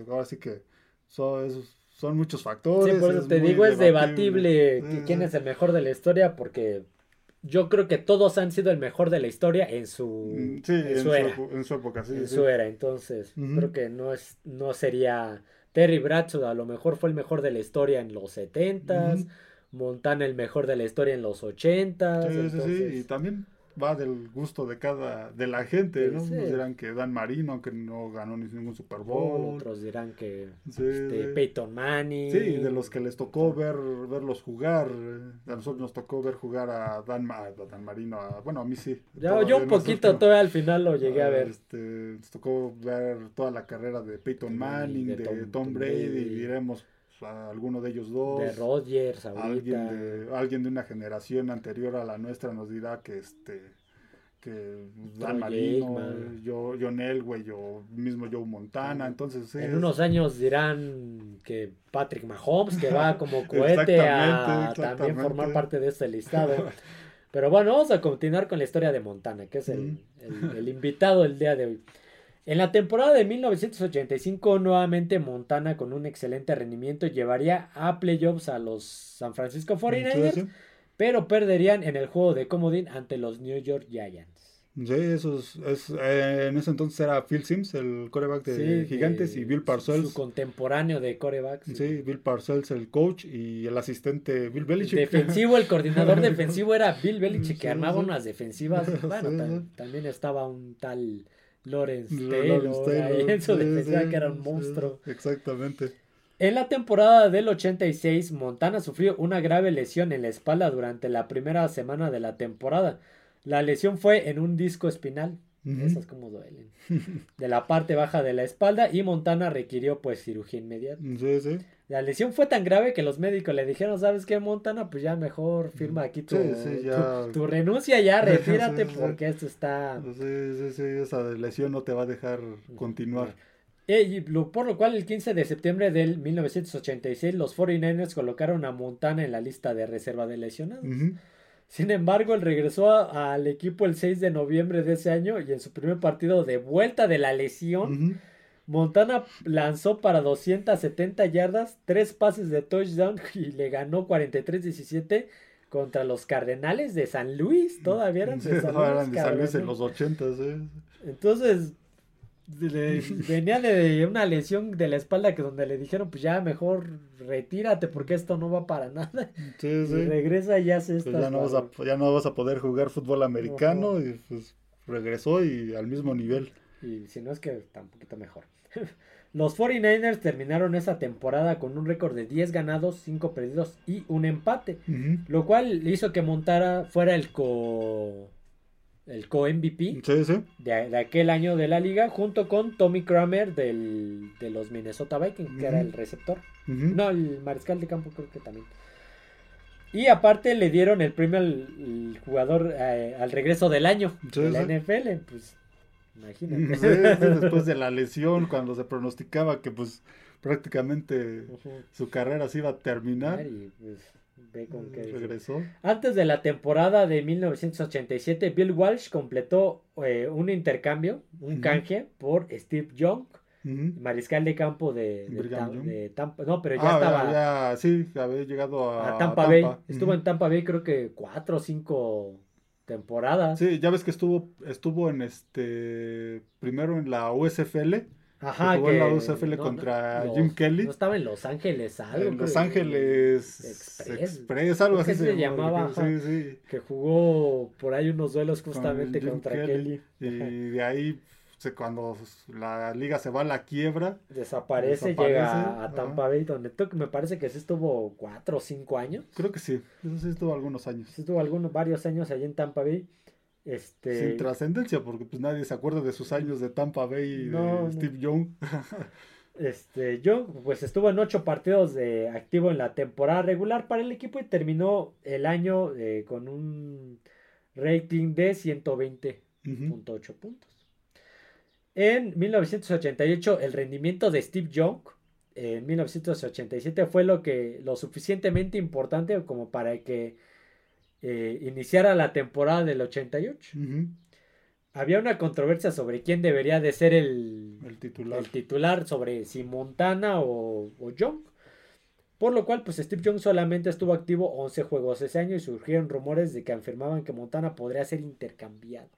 ahora sí que son esos son muchos factores. Sí, por eso te digo, es debatible, quién es el mejor de la historia, porque yo creo que todos han sido el mejor de la historia en su, mm, sí, en, su, era. en su época, sí. En su era, entonces creo que no, es, no sería Terry Bradshaw, a lo mejor fue el mejor de la historia en los setentas, Montana el mejor de la historia en los ochentas. Sí, sí, sí, y también va del gusto de cada, de la gente, ¿no? Unos dirán que Dan Marino, que no ganó ni ningún Super Bowl. Otros dirán que este, Peyton Manning. Sí, de los que les tocó ver, verlos jugar. A nosotros nos tocó ver jugar a Dan, Dan Marino, bueno, a mí sí. yo un poquito, todavía al final lo llegué a ver. Este, nos tocó ver toda la carrera de Peyton Manning, de, Tom, Brady, y diremos a alguno de ellos dos. De Rodgers, Alguien de, alguien de una generación anterior a la nuestra nos dirá que este que Dan Marino, yo, John Elway o mismo Joe Montana, entonces En unos años dirán que Patrick Mahomes, que va como cohete a también formar parte de este listado. Pero bueno, vamos a continuar con la historia de Montana, que es el, el invitado el día de hoy. En la temporada de 1985, nuevamente Montana con un excelente rendimiento llevaría a playoffs a los San Francisco 49ers, pero perderían en el juego de comodín ante los New York Giants. Sí, eso es, eh, en ese entonces era Phil Sims, el coreback de Gigantes, y Bill Parcells. Su contemporáneo de coreback. Sí. Bill Parcells, el coach, y el asistente Bill Belichick. Defensivo, el coordinador defensivo era Bill Belichick, que armaba unas defensivas. Bueno, también estaba un tal Lawrence Taylor, en su defensa que era un monstruo. Exactamente. En la temporada del 86, Montana sufrió una grave lesión en la espalda durante la primera semana de la temporada. La lesión fue en un disco espinal. Esas como duelen. De la parte baja de la espalda y Montana requirió pues cirugía inmediata. Sí, sí. La lesión fue tan grave que los médicos le dijeron, ¿sabes qué, Montana? Pues ya mejor firma aquí tu, tu, renuncia, ya retírate porque esto está... Sí, sí, sí, esa lesión no te va a dejar continuar. Y por lo cual el 15 de septiembre del 1986 los 49ers colocaron a Montana en la lista de reserva de lesionados. Sin embargo, él regresó al equipo el 6 de noviembre de ese año y en su primer partido de vuelta de la lesión, Montana lanzó para 270 yardas, tres pases de touchdown y le ganó 43-17 contra los Cardenales de San Luis. Todavía eran de San Luis. en los 80, Entonces, venía de una lesión de la espalda que donde le dijeron, pues ya mejor retírate porque esto no va para nada. Sí, sí. Y regresa y ya se pues ya, no vas a, ya no vas a poder jugar fútbol americano y pues regresó y al mismo nivel. Y si no es que está un poquito mejor. Los 49ers terminaron esa temporada con un récord de 10 ganados, 5 perdidos y un empate, lo cual hizo que Montara fuera el co el co-MVP de, aquel año de la liga, junto con Tommy Kramer del, de los Minnesota Vikings, que era el receptor. No, el mariscal de campo creo que también. Y aparte le dieron el premio al jugador eh, al regreso del año de la NFL. Pues imagínate. después de la lesión, cuando se pronosticaba que pues prácticamente su carrera se iba a terminar. Y pues con Regresó. Antes de la temporada de 1987, Bill Walsh completó eh, un intercambio, un canje por Steve Young. Mariscal de campo de, Tampa. No, pero ya ah, estaba. sí, había llegado a, Tampa, Bay. Estuvo en Tampa Bay, creo que cuatro o cinco temporadas. Sí, ya ves que estuvo, estuvo en este. Primero en la USFL Ajá, que jugó en la UCFL contra Jim Kelly. No estaba en Los Ángeles, algo. En Los Ángeles Express, algo así se, llamaba. sí, sí. Que jugó por ahí unos duelos justamente contra Kelly. Y de ahí, cuando la liga se va a la quiebra, desaparece, llega a Tampa Bay, donde me parece que sí estuvo cuatro o cinco años. Creo que sí, eso sí estuvo algunos años. Sí estuvo algunos, varios años allí en Tampa Bay. Este... Sin trascendencia, porque pues nadie se acuerda de sus años de Tampa Bay y de Steve Young. este, Young pues estuvo en ocho partidos de activo en la temporada regular para el equipo y terminó el año eh, con un rating de 120.8 puntos. En 1988 el rendimiento de Steve Young en 1987 fue lo que lo suficientemente importante como para que eh, iniciara la temporada del 88. Había una controversia sobre quién debería de ser el, titular. el titular. sobre si Montana o, o, Young. Por lo cual, pues Steve Young solamente estuvo activo 11 juegos ese año y surgieron rumores de que afirmaban que Montana podría ser intercambiado.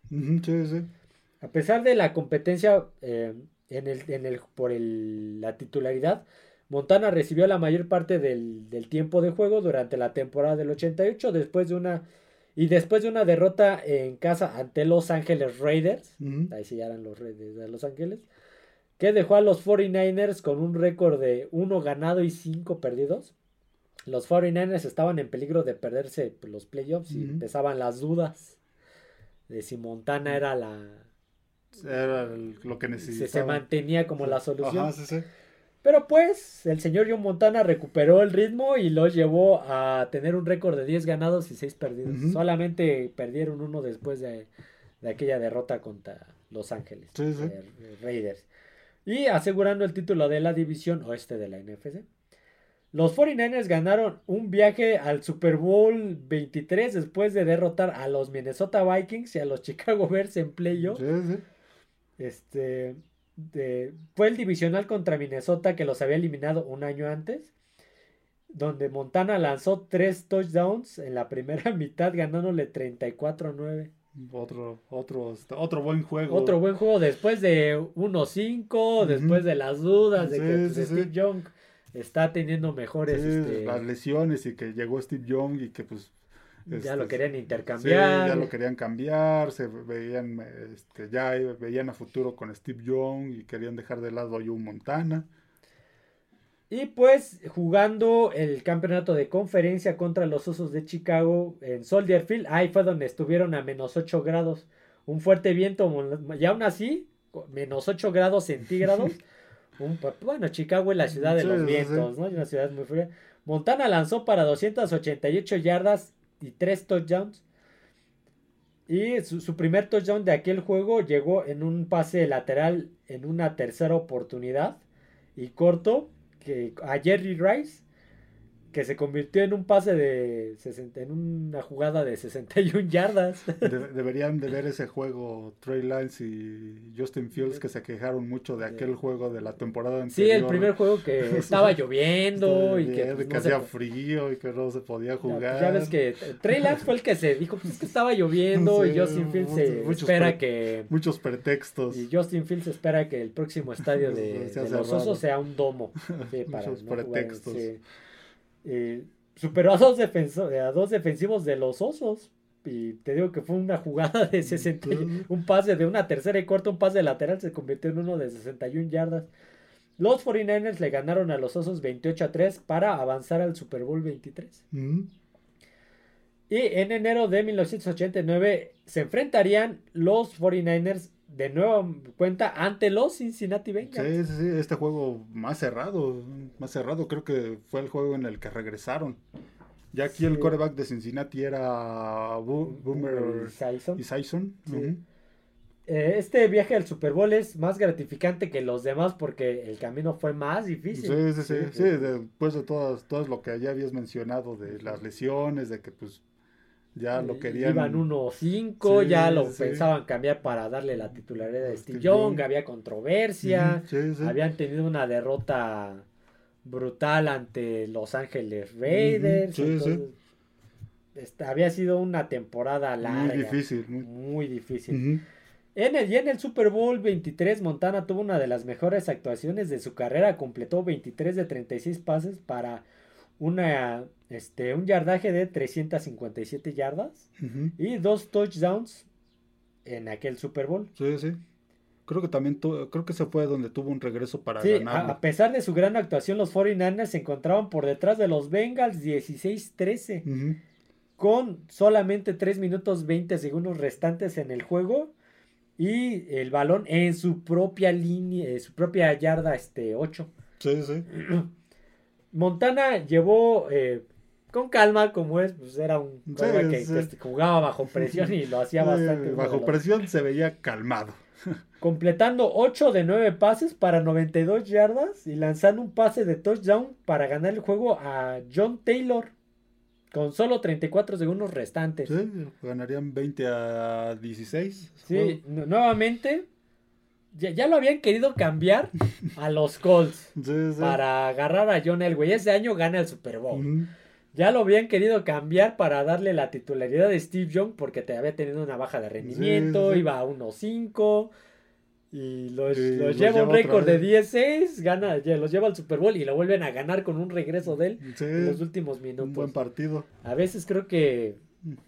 A pesar de la competencia eh, en el, en el, por el, la titularidad, Montana recibió la mayor parte del, tiempo de juego durante la temporada del 88 después de una Y después de una derrota en casa ante Los Ángeles Raiders, ahí sí ya eran los Raiders de Los Ángeles, que dejó a los 49ers con un récord de 1 ganado y 5 perdidos. Los 49ers estaban en peligro de perderse los playoffs y empezaban las dudas de si Montana era la... Era lo que necesitaba. Se, mantenía como la solución. Pero pues el señor John Montana recuperó el ritmo y los llevó a tener un récord de 10 ganados y 6 perdidos. Solamente perdieron uno después de, aquella derrota contra Los Ángeles eh, Raiders y asegurando el título de la división oeste de la NFC. Los 49ers ganaron un viaje al Super Bowl 23 después de derrotar a los Minnesota Vikings y a los Chicago Bears en playoff. Este fue el divisional contra Minnesota que los había eliminado un año antes, donde Montana lanzó tres touchdowns en la primera mitad ganándole 34 9. Otro, otro, otro buen juego. Otro buen juego después de 1-5, después de las dudas de que pues, Steve Young está teniendo mejores este, las lesiones y que llegó Steve Young y que pues ya lo este, querían intercambiar. ya lo querían cambiar, se veían este, ya veían a futuro con Steve Young y querían dejar de lado a Joe Montana. Y pues jugando el campeonato de conferencia contra los Osos de Chicago en Soldier Field, ahí fue donde estuvieron a menos 8 grados. Un fuerte viento, y aún así, menos 8 grados centígrados. bueno, Chicago es la ciudad de los vientos, ¿no? Es una ciudad muy fría. Montana lanzó para 288 yardas y 3 touchdowns. Y su, su, primer touchdown de aquel juego llegó en un pase lateral en una tercera oportunidad y corto que a Jerry Rice que se convirtió en un pase de 60, en una jugada de 61 yardas. deberían de ver ese juego Trey Lance y Justin Fields que se quejaron mucho de aquel juego de la temporada anterior. Sí, el primer juego que estaba lloviendo y que, pues, hacía frío y que no se podía jugar. Ya, ves que Trey Lance fue el que se dijo pues, que estaba lloviendo y Justin Fields espera que muchos pretextos. Y Justin Fields espera que el próximo estadio de, los Osos sea un domo. muchos pretextos. Eh, superó a dos, a dos defensivos de los Osos. Y te digo que fue una jugada de 60, un pase de una tercera y corta, un pase lateral se convirtió en uno de 61 yardas. Los 49ers le ganaron a los Osos 28 a 3 para avanzar al Super Bowl 23. Y en enero de 1989 se enfrentarían los 49ers de nueva cuenta ante los Cincinnati Bengals. Sí, sí, sí, este juego más cerrado, más cerrado, creo que fue el juego en el que regresaron. Ya aquí el coreback de Cincinnati era Boomer y Sison. Eh, este viaje al Super Bowl es más gratificante que los demás porque el camino fue más difícil. Sí, sí, sí, sí, después de todo, todo lo que ya habías mencionado de las lesiones, de que pues ya lo querían. Iban 1-5, ya lo pensaban cambiar para darle la titularidad de Steve Young, había controversia, habían tenido una derrota brutal ante Los Ángeles Raiders. había sido una temporada larga. Muy difícil. Muy, difícil. En el, y en el Super Bowl 23, Montana tuvo una de las mejores actuaciones de su carrera. Completó 23 de 36 pases para una, este, un yardaje de 357 yardas y dos touchdowns en aquel Super Bowl. Sí, sí. Creo que también creo que se fue donde tuvo un regreso para sí, ganar. A, pesar de su gran actuación, los 49ers se encontraban por detrás de los Bengals 16-13. Con solamente 3 minutos 20 segundos restantes en el juego. Y el balón en su propia línea, su propia yarda este, 8. Sí, sí. Montana llevó eh, con calma, como es, pues era un que, jugaba bajo presión y lo hacía bastante. bajo presión se veía calmado. Completando 8 de 9 pases para 92 yardas y lanzando un pase de touchdown para ganar el juego a John Taylor con solo 34 segundos restantes. Sí, ganarían 20 a 16. Sí, nuevamente ya, lo habían querido cambiar a los Colts para agarrar a John Elway. Ese año gana el Super Bowl. Ya lo habían querido cambiar para darle la titularidad de Steve Young porque te había tenido una baja de rendimiento, iba a 1-5 y los, lleva un récord de 10-6, gana, los lleva al Super Bowl y lo vuelven a ganar con un regreso de él en los últimos minutos. Un buen partido. A veces creo que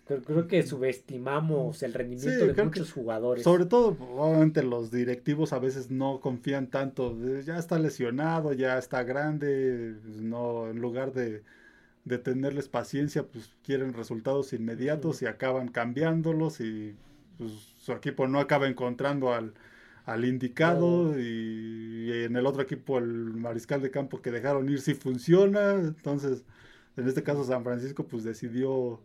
Creo, que subestimamos el rendimiento de muchos jugadores. Sobre todo, obviamente, los directivos a veces no confían tanto. Ya está lesionado, ya está grande. No, en lugar de, tenerles paciencia, pues quieren resultados inmediatos y acaban cambiándolos y pues, su equipo no acaba encontrando al, al indicado y, en el otro equipo el mariscal de campo que dejaron ir sí funciona. Entonces, en este caso San Francisco pues decidió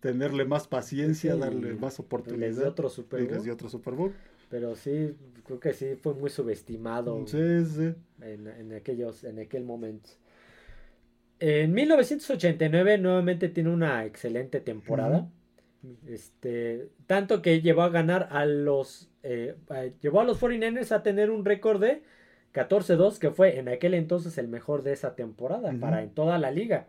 tenerle más paciencia, darle más oportunidad. Les dio otro Super Bowl. les otro Super Bowl. Pero sí, creo que sí fue muy subestimado. Sí, sí. En, aquellos, en aquel momento. En 1989 nuevamente tiene una excelente temporada. Este, tanto que llevó a ganar a los eh, llevó a los 49ers a tener un récord de 14-2 que fue en aquel entonces el mejor de esa temporada para en toda la liga.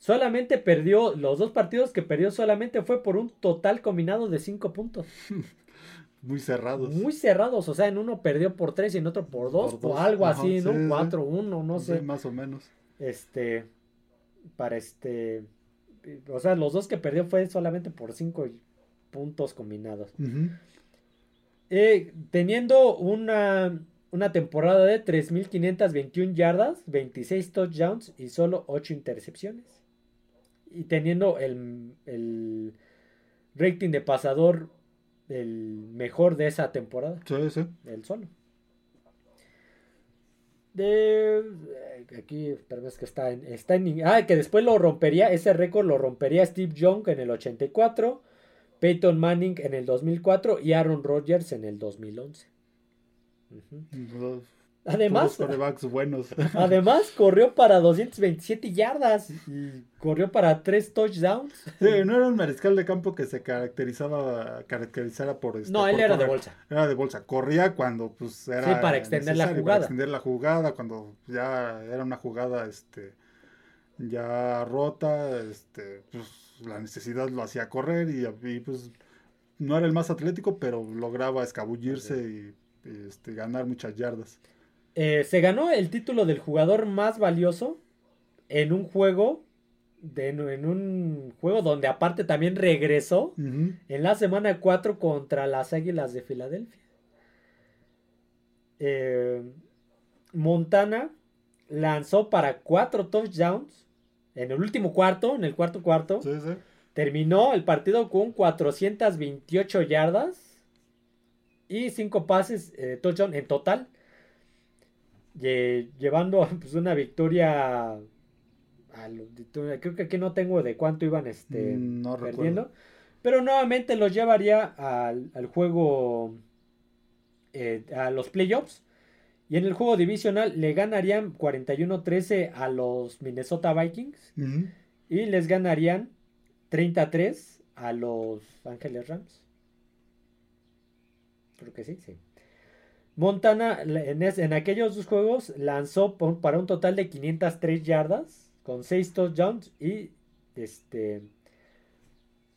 Solamente perdió, los dos partidos que perdió solamente fue por un total combinado de 5 puntos. Muy cerrados. Muy cerrados, o sea, en uno perdió por 3 y en otro por 2 o algo así, ¿no? 4-1, no sé. más o menos. Este, para este, o sea, los dos que perdió fue solamente por 5 puntos combinados. Eh, teniendo una, una temporada de 3.521 yardas, 26 touchdowns y solo 8 intercepciones y teniendo el, rating de pasador el mejor de esa temporada. Sí, sí. El solo. De eh, aquí, pero es que está en, está en ah, que después lo rompería, ese récord lo rompería Steve Young en el 84, Peyton Manning en el 2004 y Aaron Rodgers en el 2011. Además, buenos. además corrió para 227 yardas y corrió para 3 touchdowns. Sí, no era un mariscal de campo que se caracterizaba caracterizara por esto. No, él era de bolsa. Era de bolsa. Corría cuando pues era Sí, para extender la jugada. Para extender la jugada cuando ya era una jugada este ya rota, este pues la necesidad lo hacía correr y, pues no era el más atlético, pero lograba escabullirse y, este, ganar muchas yardas. Eh, se ganó el título del jugador más valioso en un juego. en un juego donde aparte también regresó en la semana 4 contra las Águilas de Filadelfia. Eh, Montana lanzó para 4 touchdowns en el último cuarto, en el cuarto cuarto. Terminó el partido con 428 yardas y 5 pases de touchdown en total llevando pues, una victoria. creo que aquí no tengo de cuánto iban este, mm, perdiendo. Pero nuevamente los llevaría al, juego, eh, a los playoffs. Y en el juego divisional le ganarían 41-13 a los Minnesota Vikings. Y les ganarían 33 a los Ángeles Rams. Creo que sí, sí. Montana en, aquellos dos juegos lanzó para un total de 503 yardas con 6 touchdowns y este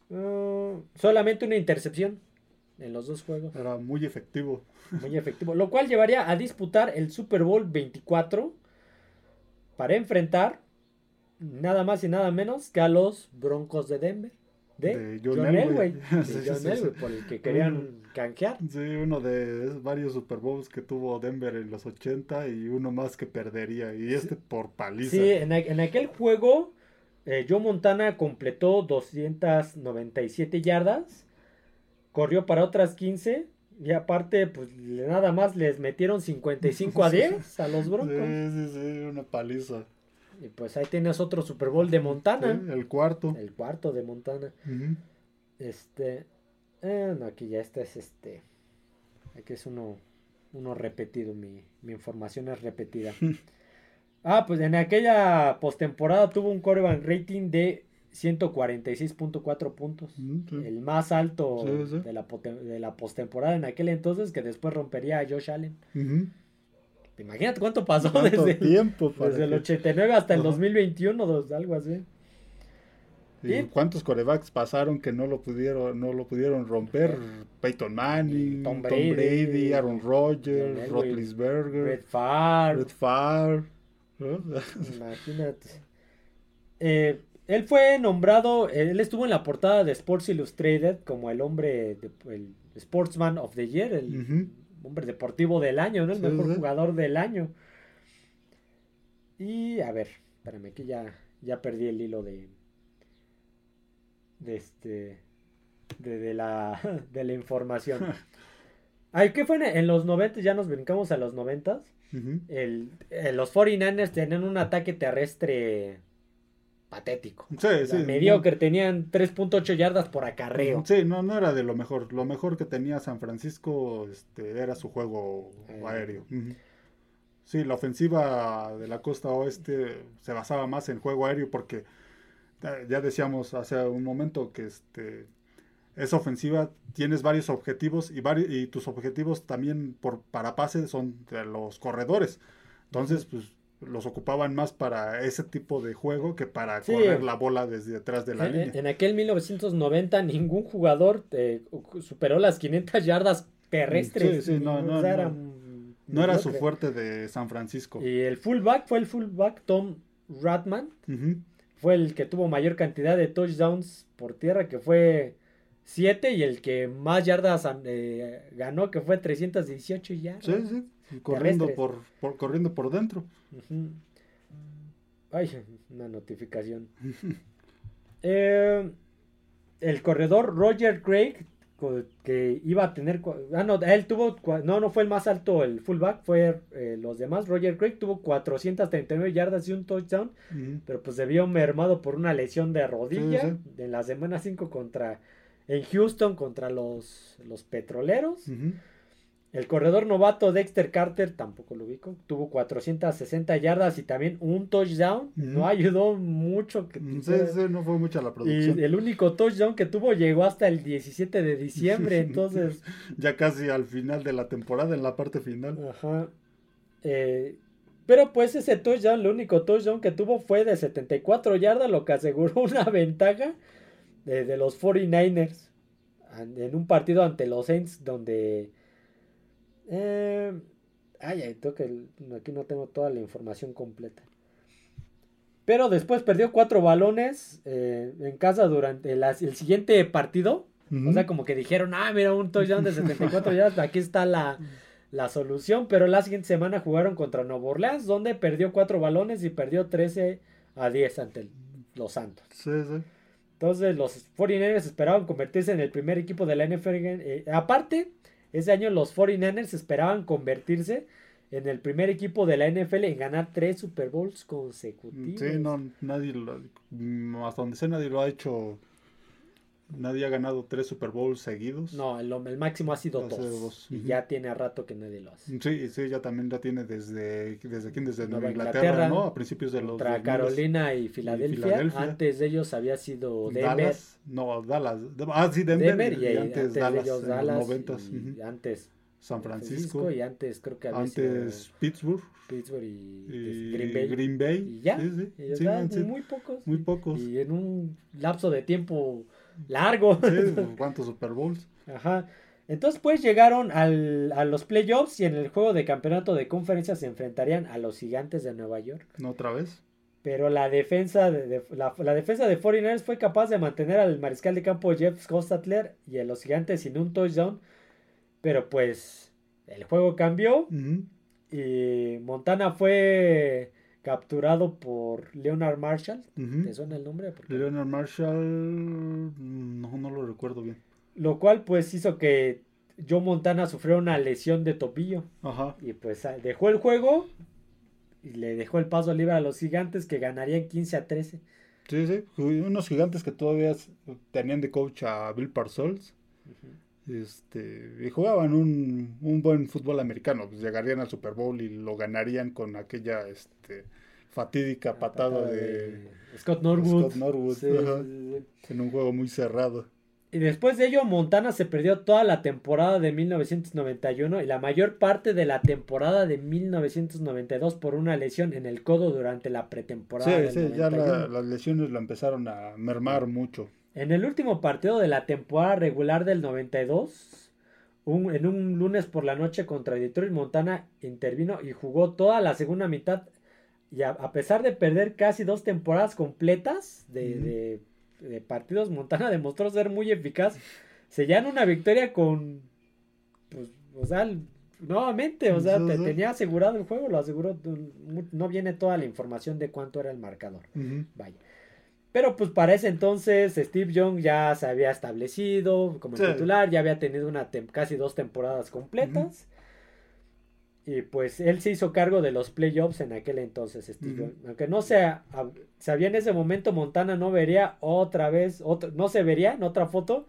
uh, solamente una intercepción en los dos juegos. Era muy efectivo. Muy efectivo, lo cual llevaría a disputar el Super Bowl 24 para enfrentar nada más y nada menos que a los Broncos de Denver de, John, Elway. por el que querían canjear. Sí, uno de varios Super Bowls que tuvo Denver en los 80 y uno más que perdería. Y este por paliza. Sí, en, aquel juego, eh, Joe Montana completó 297 yardas, corrió para otras 15. Y aparte, pues nada más les metieron 55 a 10 a los Broncos. Sí, sí, sí, una paliza. Y pues ahí tienes otro Super Bowl de Montana. el cuarto. El cuarto de Montana. Este. Eh, no, aquí ya este es este. Aquí es uno, uno repetido. Mi, información es repetida. ah, pues en aquella postemporada tuvo un coreback rating de 146.4 puntos. El más alto De, la, de la postemporada en aquel entonces que después rompería a Josh Allen. Imagínate cuánto pasó desde, tiempo desde el 89 hasta el 2021, algo así. ¿Y cuántos corebacks pasaron que no lo pudieron, no lo pudieron romper? Peyton Manning, Tom Brady, Aaron Rodgers, Roethlisberger, Red Favre. Red Favre. Imagínate. Eh, él fue nombrado, él estuvo en la portada de Sports Illustrated como el hombre, el Sportsman of the Year, el hombre deportivo del año, ¿no? El mejor jugador del año. Y a ver, espérame, que ya, ya perdí el hilo de, de este, de, la, de la información. Ay, ¿qué fue en, los 90? Ya nos brincamos a los 90. el, eh, los 49ers tenían un ataque terrestre patético. Sí, sí. Mediocre, tenían 3.8 yardas por acarreo. Sí, no, no era de lo mejor. Lo mejor que tenía San Francisco este, era su juego eh. aéreo. Sí, la ofensiva de la costa oeste se basaba más en juego aéreo porque ya decíamos hace un momento que este esa ofensiva tienes varios objetivos y, y tus objetivos también por, para pase son de los corredores. Entonces, pues los ocupaban más para ese tipo de juego que para correr la bola desde detrás de la en, línea. En aquel 1990 ningún jugador eh, superó las 500 yardas terrestres. Sí, sí, no, no, era, no era su fuerte de San Francisco. Y el fullback fue el fullback Tom Ratman. Fue el que tuvo mayor cantidad de touchdowns por tierra, que fue 7 y el que más yardas eh, ganó, que fue 318 yardas. Sí, sí, corriendo por, corriendo por dentro. Ay, una notificación. Eh, el corredor Roger Craig, que iba a tener. Ah, no, él tuvo. No, no fue el más alto el fullback, fue eh, los demás. Roger Craig tuvo 439 yardas y un touchdown, pero pues se vio mermado por una lesión de rodilla en la semana 5 contra en Houston contra los, los petroleros. El corredor novato Dexter Carter, tampoco lo ubico, tuvo 460 yardas y también un touchdown. No ayudó mucho. Que sí, sí, no fue mucha la producción. Y el único touchdown que tuvo llegó hasta el 17 de diciembre, entonces... ya casi al final de la temporada, en la parte final. Ajá. Eh, pero pues ese touchdown, el único touchdown que tuvo fue de 74 yardas, lo que aseguró una ventaja de, los 49ers en un partido ante los Saints donde... Eh, ay, que, aquí no tengo toda la información completa. Pero después perdió cuatro balones eh, en casa durante el siguiente partido. O sea, como que dijeron, ah, mira, un touchdown de 74 yardas, aquí está la, la, solución. Pero la siguiente semana jugaron contra Nuevo Orleans, donde perdió cuatro balones y perdió 13 a 10 ante los Santos. Sí, sí. Entonces los 49ers esperaban convertirse en el primer equipo de la NFL. Eh, aparte, ese año los 49ers esperaban convertirse en el primer equipo de la NFL en ganar tres Super Bowls consecutivos. Sí, no, nadie lo, hasta donde sé nadie lo ha hecho Nadie ha ganado tres Super Bowls seguidos. No, el, el máximo ha sido dos. Y ya tiene rato que nadie lo hace. Sí, sí, ya también la tiene desde, desde quién, desde Nueva Inglaterra, ¿no? A principios de los. Contra Carolina y Filadelfia. Antes de ellos había sido Denver. No, Dallas. Ah, sí, Denver. y, antes, Dallas, ellos, Dallas. Y antes. San Francisco, y antes creo que había antes Pittsburgh Pittsburgh y, Green Bay Green Bay y ya sí, sí. sí, muy pocos muy pocos y en un lapso de tiempo largo. ¿cuántos Super Bowls? Ajá. Entonces, pues llegaron al, a los playoffs y en el juego de campeonato de conferencia se enfrentarían a los gigantes de Nueva York. ¿Otra vez? Pero la defensa de, la, defensa de 49ers fue capaz de mantener al mariscal de campo Jeff Costatler y a los gigantes sin un touchdown. Pero pues el juego cambió y Montana fue capturado por Leonard Marshall. ¿Te suena el nombre? Leonard Marshall, no, no lo recuerdo bien. Lo cual pues hizo que Joe Montana sufriera una lesión de tobillo. Ajá. Y pues ah, dejó el juego y le dejó el paso libre a los gigantes que ganarían 15 a 13. Sí, sí, unos gigantes que todavía tenían de coach a Bill Parcells. Este, y jugaban un, un, buen fútbol americano, pues llegarían al Super Bowl y lo ganarían con aquella este, fatídica patada, de, Scott Norwood, en un juego muy cerrado. Y después de ello, Montana se perdió toda la temporada de 1991 y la mayor parte de la temporada de 1992 por una lesión en el codo durante la pretemporada. Sí, sí, ya las lesiones lo empezaron a mermar mucho. En el último partido de la temporada regular del 92, en un lunes por la noche contra Detroit, Montana intervino y jugó toda la segunda mitad y a, pesar de perder casi dos temporadas completas de, partidos, Montana demostró ser muy eficaz. Sellan una victoria con, pues, o sea, nuevamente, o sea, tenía asegurado el juego, lo aseguró, no viene toda la información de cuánto era el marcador. Vaya. Pero pues para ese entonces Steve Young ya se había establecido como titular, ya había tenido una casi dos temporadas completas. Y pues él se hizo cargo de los playoffs en aquel entonces, Steve Young. Aunque no se sabía en ese momento, Montana no vería otra vez, otro, no se vería en otra foto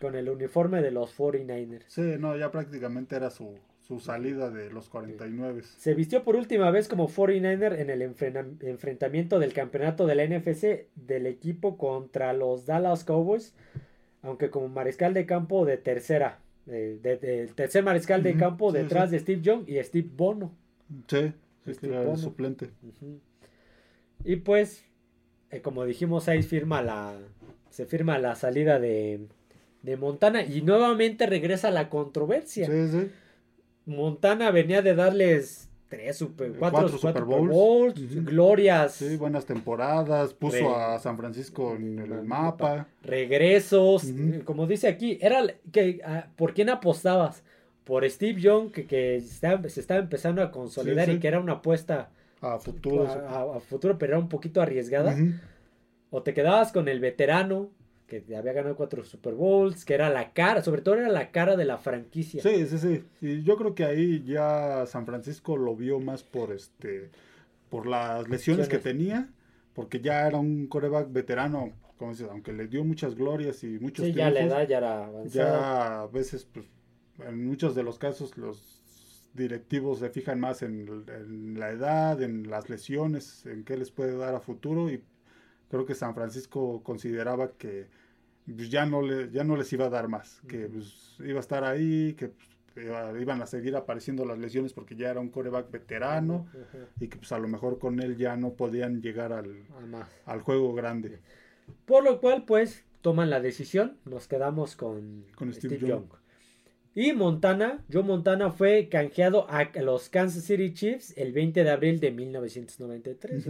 con el uniforme de los 49ers. Sí, no, ya prácticamente era su, su salida de los 49. Se vistió por última vez como 49er en el enfrentamiento del campeonato de la NFC del equipo contra los Dallas Cowboys, aunque como mariscal de campo de tercera, de, tercer mariscal de campo detrás de Steve Young y Steve Bono. Sí, el suplente. Y pues, eh, como dijimos, ahí firma la, se firma la salida de, de Montana y nuevamente regresa la controversia. Sí, sí Montana venía de darles tres super, cuatro, Super Bowls, glorias. Sí, buenas temporadas, puso a San Francisco en el mapa. Regresos, eh, como dice aquí, era que ah, ¿por quién apostabas? Por Steve Young, que, que se estaba empezando a consolidar y que era una apuesta a futuro, a, futuro pero era un poquito arriesgada. O te quedabas con el veterano, que había ganado cuatro Super Bowls, que era la cara, sobre todo era la cara de la franquicia. Sí, sí, sí. Y yo creo que ahí ya San Francisco lo vio más por este por las lesiones que tenía, porque ya era un coreback veterano, como dices, aunque le dio muchas glorias y muchos Sí, ya la edad ya era avanzada. Ya a veces, pues, en muchos de los casos los directivos se fijan más en, en la edad, en las lesiones, en qué les puede dar a futuro y creo que San Francisco consideraba que pues, ya, no le, ya no les iba a dar más, que pues, iba a estar ahí, que pues, iban a seguir apareciendo las lesiones porque ya era un coreback veterano y que pues a lo mejor con él ya no podían llegar al, al juego grande. Por lo cual pues toman la decisión, nos quedamos con, Steve, Young. Y Montana, Joe Montana fue canjeado a los Kansas City Chiefs el 20 de abril de 1993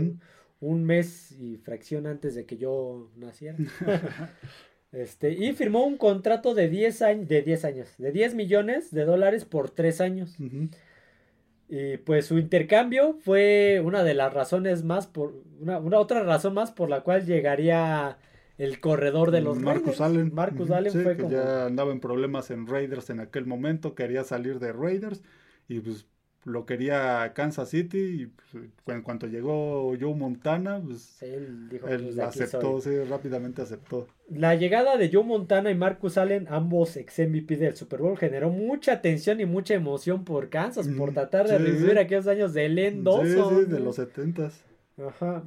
un mes y fracción antes de que yo naciera. este, y firmó un contrato de 10 años, de 10 años, de 10 millones de dólares por 3 años. Y pues su intercambio fue una de las razones más por una, otra razón más por la cual llegaría el corredor de los Marcus Allen. Marcus Allen fue que ya andaba en problemas en Raiders en aquel momento, quería salir de Raiders y pues lo quería Kansas City y pues, en cuanto llegó Joe Montana, pues él, dijo, pues, aceptó, sí, rápidamente aceptó. La llegada de Joe Montana y Marcus Allen, ambos ex MVP del Super Bowl, generó mucha atención y mucha emoción por Kansas, por tratar de revivir aquellos años de Len Sí, de los setentas. Ajá.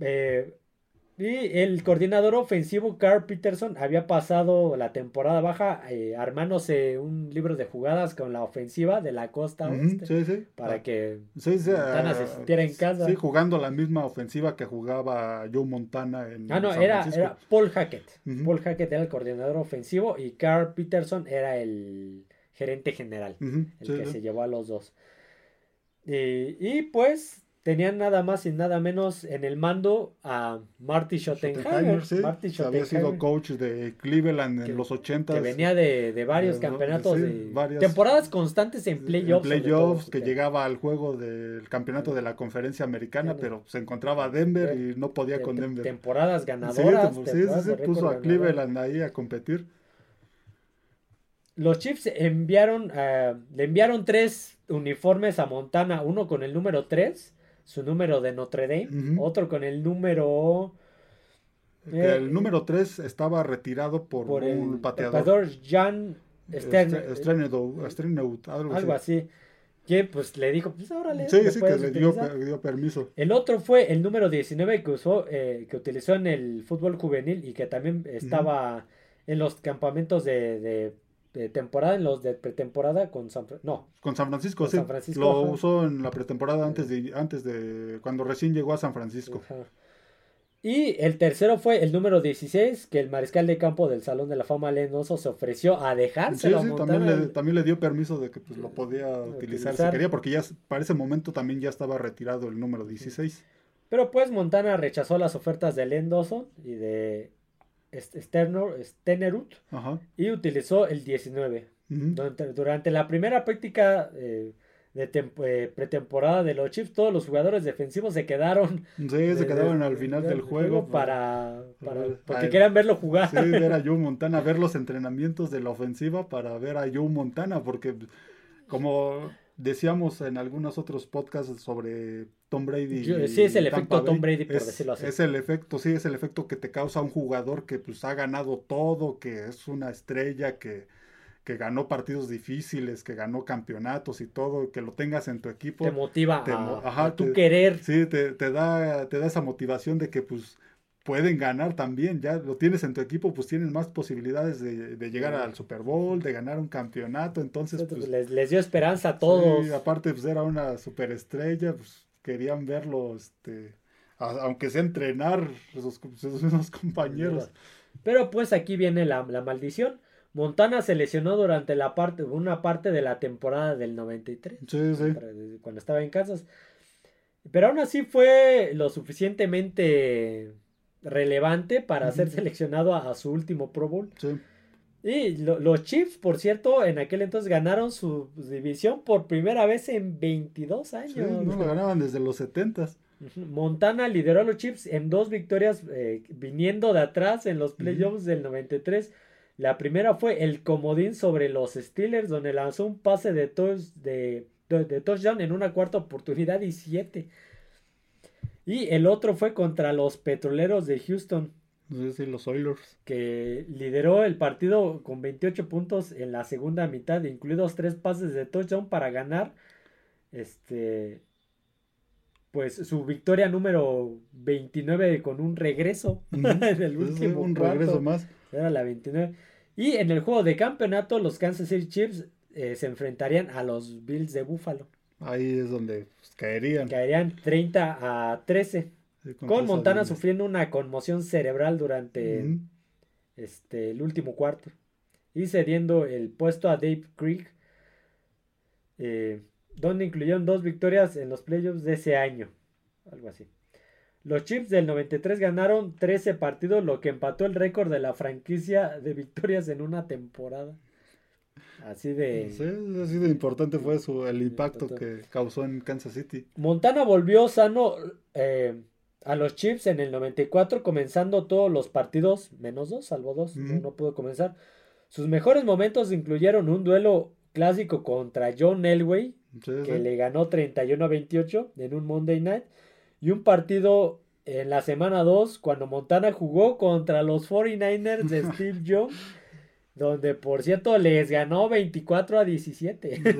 Eh, y el coordinador ofensivo Carl Peterson había pasado la temporada baja eh, armándose un libro de jugadas con la ofensiva de la costa oeste para ah, que Montana se sintiera en casa. Sí, jugando la misma ofensiva que jugaba Joe Montana en Ah, no, era, era, Paul Hackett. Paul Hackett era el coordinador ofensivo y Carl Peterson era el gerente general, el que se llevó a los dos. y pues tenían nada más y nada menos en el mando a Marty Schottenheimer. Sí, Marty Había sido coach de Cleveland en los 80 Que venía de, varios campeonatos, de temporadas constantes en playoffs. En playoffs, que llegaba al juego del campeonato de la conferencia americana, pero se encontraba Denver y no podía con Denver. Temporadas ganadoras. Sí, sí, sí, puso a Cleveland ahí a competir. Los Chiefs enviaron, eh, le enviaron tres uniformes a Montana, uno con el número 3 su número de Notre Dame, otro con el número... Eh, el número 3 estaba retirado por, un pateador. pateador Jan Streneut, algo, así. Que pues le dijo, pues ahora le Sí, sí, que le dio, permiso. El otro fue el número 19 que usó, eh, que utilizó en el fútbol juvenil y que también estaba en los campamentos de de temporada, en los de pretemporada con San no con San Francisco, sí. lo usó en la pretemporada antes de antes de cuando recién llegó a San Francisco. Y el tercero fue el número 16, que el mariscal de campo del Salón de la Fama Lendoso se ofreció a dejárselo. Sí, sí, también le, también le, dio permiso de que pues, lo podía utilizar, si quería, porque ya para ese momento también ya estaba retirado el número 16. Pero pues Montana rechazó las ofertas de Lendoso y de Stenerud y utilizó el 19. durante, la primera práctica... Eh, de eh, pretemporada de los Chiefs, todos los jugadores defensivos se quedaron. Sí, se quedaron al final del, juego. para, porque querían verlo jugar. Sí, ver a Joe Montana, ver los entrenamientos de la ofensiva para ver a Joe Montana, porque como decíamos en algunos otros podcasts sobre Tom Brady. sí, es el efecto Tom Brady, por decirlo así. Es el efecto, sí, es el efecto que te causa un jugador que pues ha ganado todo, que es una estrella, que que ganó partidos difíciles, que ganó campeonatos y todo, que lo tengas en tu equipo. Te motiva a, tu querer. Sí, te, da, te da esa motivación de que pues pueden ganar también, ya lo tienes en tu equipo, pues tienen más posibilidades de, llegar al Super Bowl, de ganar un campeonato, entonces pues, les, dio esperanza a todos. Sí, aparte pues era una superestrella, pues querían verlo, este, aunque sea entrenar sus, sus, compañeros. Pero pues aquí viene la, la maldición Montana se lesionó durante la parte, una parte de la temporada del 93. Sí, sí. Cuando estaba en Kansas. Pero aún así fue lo suficientemente relevante para ser seleccionado a, su último Pro Bowl. Sí. Y los Chiefs, por cierto, en aquel entonces ganaron su división por primera vez en 22 años. Sí, no lo ganaban desde los 70 Montana lideró a los Chiefs en dos victorias eh, viniendo de atrás en los playoffs del 93 la primera fue el comodín sobre los Steelers, donde lanzó un pase de, de, de, touchdown en una cuarta oportunidad y siete. Y el otro fue contra los Petroleros de Houston. Los Oilers. Que lideró el partido con 28 puntos en la segunda mitad, incluidos tres pases de touchdown para ganar. Este. Pues su victoria número 29 con un regreso en el último. un regreso más. Era la 29. Y en el juego de campeonato, los Kansas City Chiefs eh, se enfrentarían a los Bills de Buffalo. Ahí es donde pues, caerían. Caerían 30 a 13. Con, Montana sufriendo una conmoción cerebral durante este, el último cuarto. Y cediendo el puesto a Dave Creek. Eh, donde incluyeron dos victorias en los playoffs de ese año. Algo así. Los Chiefs del 93 ganaron 13 partidos, lo que empató el récord de la franquicia de victorias en una temporada. Así de... Sí, así de importante fue su, el impacto que causó en Kansas City. Montana volvió sano eh, a los Chiefs en el 94, comenzando todos los partidos, menos dos, salvo dos, no, pudo comenzar. Sus mejores momentos incluyeron un duelo clásico contra John Elway, que le ganó 31 a 28 en un Monday Night y un partido en la semana 2 cuando Montana jugó contra los 49ers de Steve Jones. Donde, por cierto, les ganó 24 a 17. Sí, sí,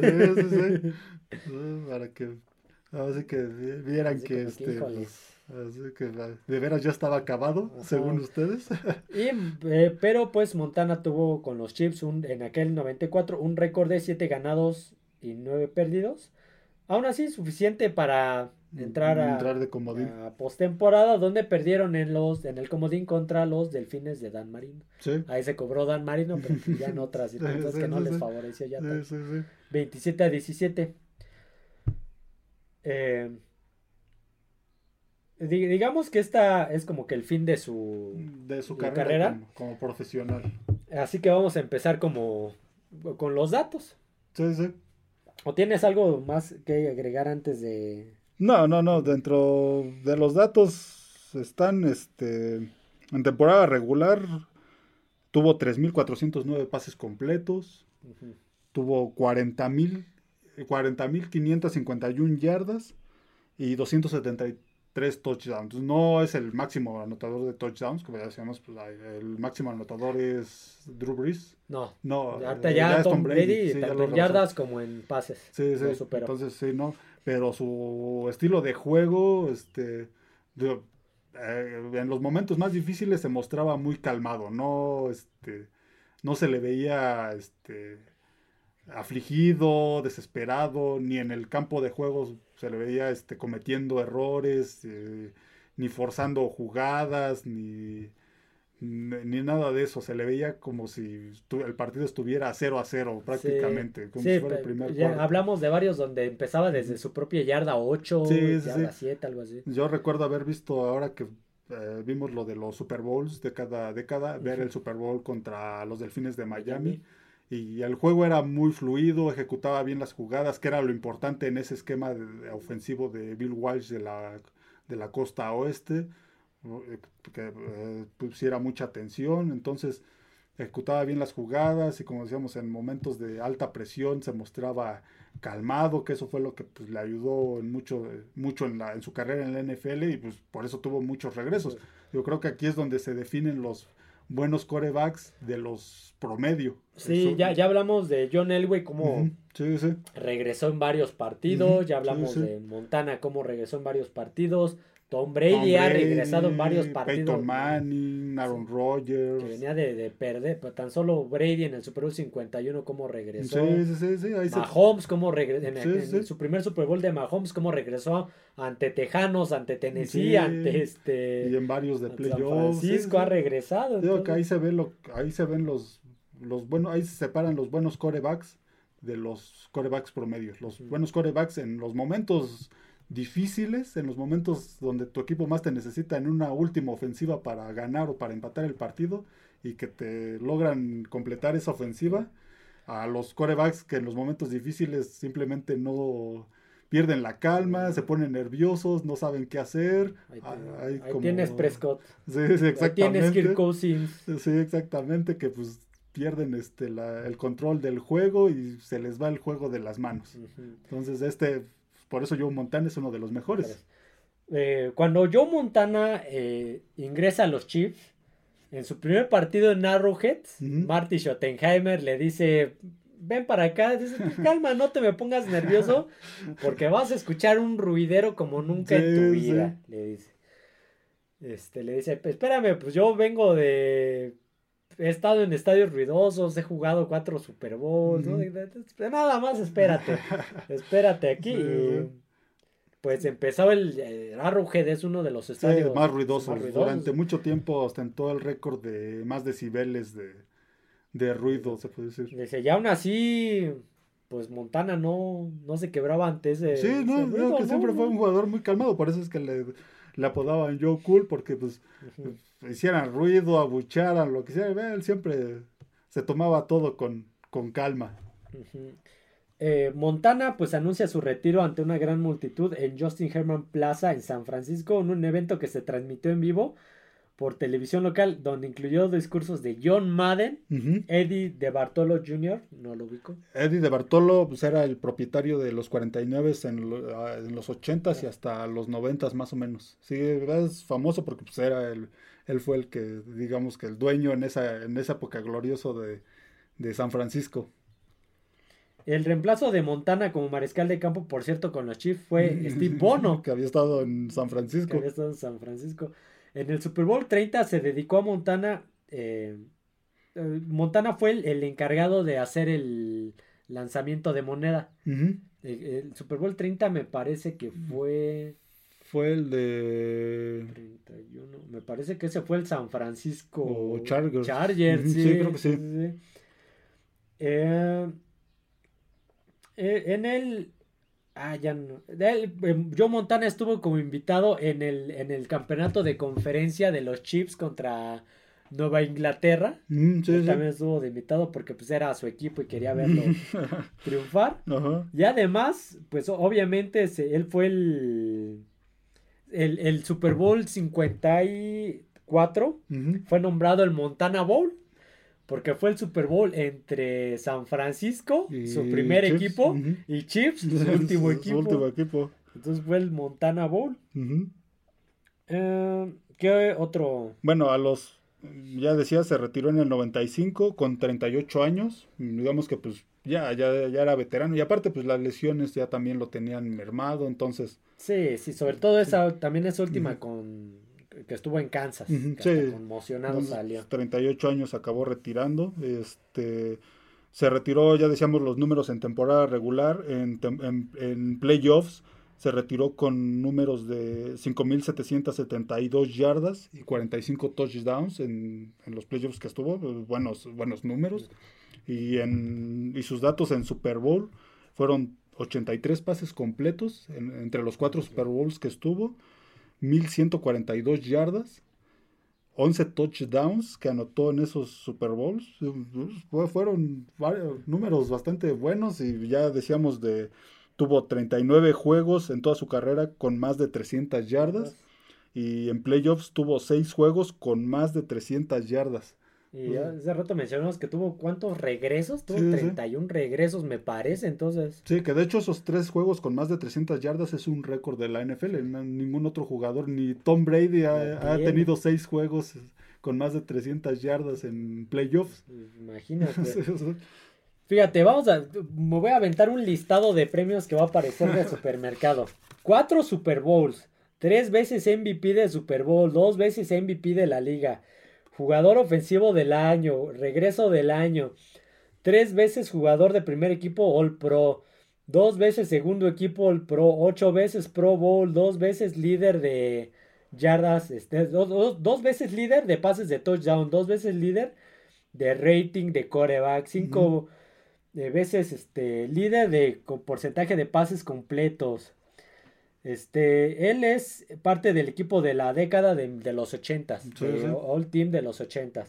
sí. Para que, así que vieran que, este, así que de veras ya estaba acabado, según ustedes. Y, eh, pero pues Montana tuvo con los Chips un, en aquel 94 un récord de 7 ganados y 9 perdidos. Aún así, suficiente para entrar a, entrar de comodín. a postemporada donde perdieron en los en el comodín contra los delfines de Dan Marino. Ahí se cobró Dan Marino, pero pues ya en otras circunstancias que no les favoreció ya. 27 a 17. Eh, digamos que esta es como que el fin de su, de su carrera, Como, profesional. Así que vamos a empezar como con los datos. Sí, sí. ¿O tienes algo más que agregar antes de, no, no, no. Dentro de los datos están, este, en temporada regular tuvo 3.409 pases completos, tuvo 40.000, 40.551 yardas y 273 touchdowns. No es el máximo anotador de touchdowns, como ya decíamos, pues, el máximo anotador es Drew Brees. No, no ya, ya, Tom Brady, tanto en yardas como en pases. Sí, sí, entonces sí, no pero su estilo de juego, este, eh, en los momentos más difíciles se mostraba muy calmado, no, este, no se le veía, este, afligido, desesperado, ni en el campo de juegos se le veía, este, cometiendo errores, eh, ni forzando jugadas, ni, ni nada de eso. Se le veía como si el partido estuviera 0 a 0 prácticamente. como si fuera el primer ya hablamos de varios donde empezaba desde su propia yarda 8, yarda 7, algo así. Yo recuerdo haber visto ahora que eh, vimos lo de los Super Bowls de cada década, ver el Super Bowl contra los Delfines de Miami. Y el juego era muy fluido, ejecutaba bien las jugadas, que era lo importante en ese esquema ofensivo de Bill Walsh de la, de la costa oeste, eh, que eh, pusiera mucha atención. Entonces, ejecutaba bien las jugadas y como decíamos, en momentos de alta presión se mostraba calmado, que eso fue lo que pues, le ayudó en mucho, mucho en, la, en su carrera en la NFL y pues por eso tuvo muchos regresos. Yo creo que aquí es donde se definen los buenos corebacks de los promedio. Sí, ya, ya hablamos de John Elway como regresó en varios partidos, ya hablamos de Montana como regresó en varios partidos, Tom Brady, ha regresado en varios partidos. Peyton Manning, Aaron Rodgers. Que venía de, perder, pero tan solo Brady en el Super Bowl 51 como regresó. Sí, sí, sí. Ahí Mahomes como regresó. En, su primer Super Bowl de Mahomes como regresó ante Tejanos, ante Tennessee, ante este... Y en varios de playoffs. San Francisco ha regresado. Digo que ahí se, ve lo, ahí se ven los, los buenos, ahí se separan los buenos corebacks de los corebacks promedios. Los buenos corebacks en los momentos difíciles, en los momentos donde tu equipo más te necesita en una última ofensiva para ganar o para empatar el partido y que te logran completar esa ofensiva, a los corebacks que en los momentos difíciles simplemente no pierden la calma, se ponen nerviosos, no saben qué hacer. Ahí, tienes Prescott. Sí, exactamente. tienes Kirk Cousins. Sí, exactamente, que pues pierden este el control del juego y se les va el juego de las manos. Entonces, este por eso Joe Montana es uno de los mejores. Eh, cuando Joe Montana eh, ingresa a los Chiefs, en su primer partido en Arrowhead, Marty Schottenheimer le dice, ven para acá, dice, calma, no te me pongas nervioso, porque vas a escuchar un ruidero como nunca en tu vida, le dice. Este, le dice, espérame, pues yo vengo de he estado en estadios ruidosos, he jugado cuatro Super Bowls, nada más espérate, espérate aquí. pues empezó el, Arrowhead, es uno de los estadios más, ruidosos. Durante mucho tiempo ostentó el récord de más decibeles de, de ruido, se puede decir. Dice, y aún así, pues Montana no, no se quebraba antes de... Sí, no, que siempre fue un jugador muy calmado, por eso es que le, le apodaban Joe Cool, porque pues hicieran ruido, abucharan, lo que sea, él siempre se tomaba todo con, con calma. Eh, Montana pues anuncia su retiro ante una gran multitud en Justin Herman Plaza en San Francisco en un evento que se transmitió en vivo por televisión local, donde incluyó discursos de John Madden, Eddie de Bartolo Jr., no lo ubico. Eddie de Bartolo pues, era el propietario de los 49 en, en los 80s y hasta los 90s más o menos. Sí, es famoso porque pues, era el, él fue el que, digamos que el dueño en esa, en esa época glorioso de, de San Francisco. El reemplazo de Montana como mariscal de campo, por cierto, con los Chiefs fue Steve Bono. que había estado en San Francisco. Que había estado en San Francisco. En el Super Bowl 30 se dedicó a Montana. Eh, eh, Montana fue el, encargado de hacer el lanzamiento de moneda. el, Super Bowl 30 me parece que fue. Fue el de. 31. Me parece que ese fue el San Francisco. O Chargers. Chargers, sí, creo que sí. Eh, en el Ah, ya no. Em, Joe Montana estuvo como invitado en el, en el campeonato de conferencia de los Chiefs contra Nueva Inglaterra. Mm, también estuvo de invitado porque pues era su equipo y quería verlo triunfar. Y además, pues obviamente él fue el, el, el Super Bowl 54. Fue nombrado el Montana Bowl porque fue el Super Bowl entre San Francisco, su primer equipo, y Chiefs, su último equipo. Entonces fue el Montana Bowl. Eh, ¿Qué otro? Bueno, a los, ya decía, se retiró en el 95 con 38 años. Digamos que pues ya, ya, ya era veterano. Y aparte pues las lesiones ya también lo tenían mermado, entonces... Sí, sí, sobre todo esa, también esa última con que estuvo en Kansas, que conmocionado salió. 38 años acabó retirando, este se retiró, ya decíamos los números en temporada regular, en, en, playoffs se retiró con números de 5.772 yardas y 45 touchdowns en, en los playoffs que estuvo, buenos, buenos números. Y, en, y sus datos en Super Bowl fueron 83 pases completos entre los cuatro Super Bowls que estuvo, 1.142 yardas, 11 touchdowns que anotó en esos Super Bowls. Fueron varios, números bastante buenos y ya decíamos de Tuvo 39 juegos en toda su carrera con más de 300 yardas. Y en playoffs tuvo 6 juegos con más de 300 yardas. Y hace rato mencionamos que tuvo cuántos regresos, tuvo 31 regresos me parece, entonces. Sí, que de hecho esos tres juegos con más de 300 yardas es un récord de la NFL, ningún otro jugador, ni Tom Brady ha, ha tenido 6 juegos con más de 300 yardas en playoffs. Imagínate. Fíjate, vamos a. Me voy a aventar un listado de premios que va a aparecer en el supermercado. Cuatro Super Bowls. Tres veces MVP de Super Bowl. Dos veces MVP de la liga. Jugador ofensivo del año. Regreso del año. Tres veces jugador de primer equipo All Pro. Dos veces segundo equipo All Pro. Ocho veces Pro Bowl. Dos veces líder de yardas. Este, dos, veces líder de pases de touchdown. Dos veces líder de rating de coreback. Cinco de veces este, líder de porcentaje de pases completos. Este, él es parte del equipo de la década de, los 80 All Team de los 80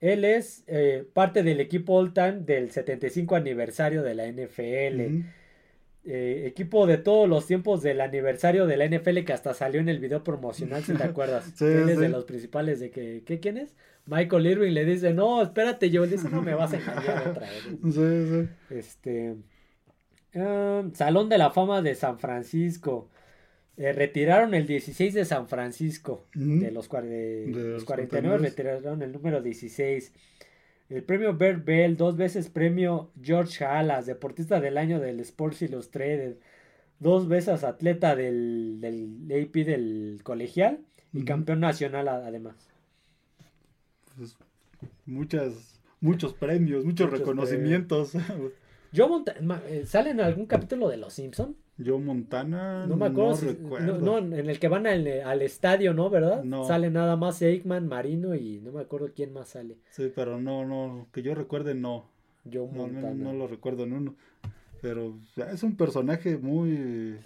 Él es eh, parte del equipo All Time del 75 aniversario de la NFL. Eh, equipo de todos los tiempos del aniversario de la NFL que hasta salió en el video promocional, si te acuerdas. es de los principales de que, ¿qué quién es? Michael Irving le dice, no, espérate, yo dice, no me vas a engañar otra vez. Sí, sí. Este, um, Salón de la Fama de San Francisco. Eh, retiraron el 16 de San Francisco. De los, de, los 49 retiraron el número 16. El premio Bert Bell, dos veces premio George Halas, deportista del año del Sports Illustrated, dos veces atleta del, del AP del colegial y campeón nacional además. Pues, muchas, muchos premios, muchos, reconocimientos. Yo eh, ¿Sale en algún capítulo de Los Simpson? Yo Montana no me acuerdo. No, en el que van al, al estadio, ¿no? ¿Verdad? Sale nada más Eggman, Marino y no me acuerdo quién más sale. Sí, pero no, no, que yo recuerde no. Yo Montana. No, lo recuerdo en uno. Pero es un personaje muy...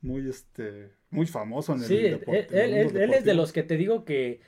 Muy, este, muy famoso en el deporte. Él, él, él es de los que te digo que,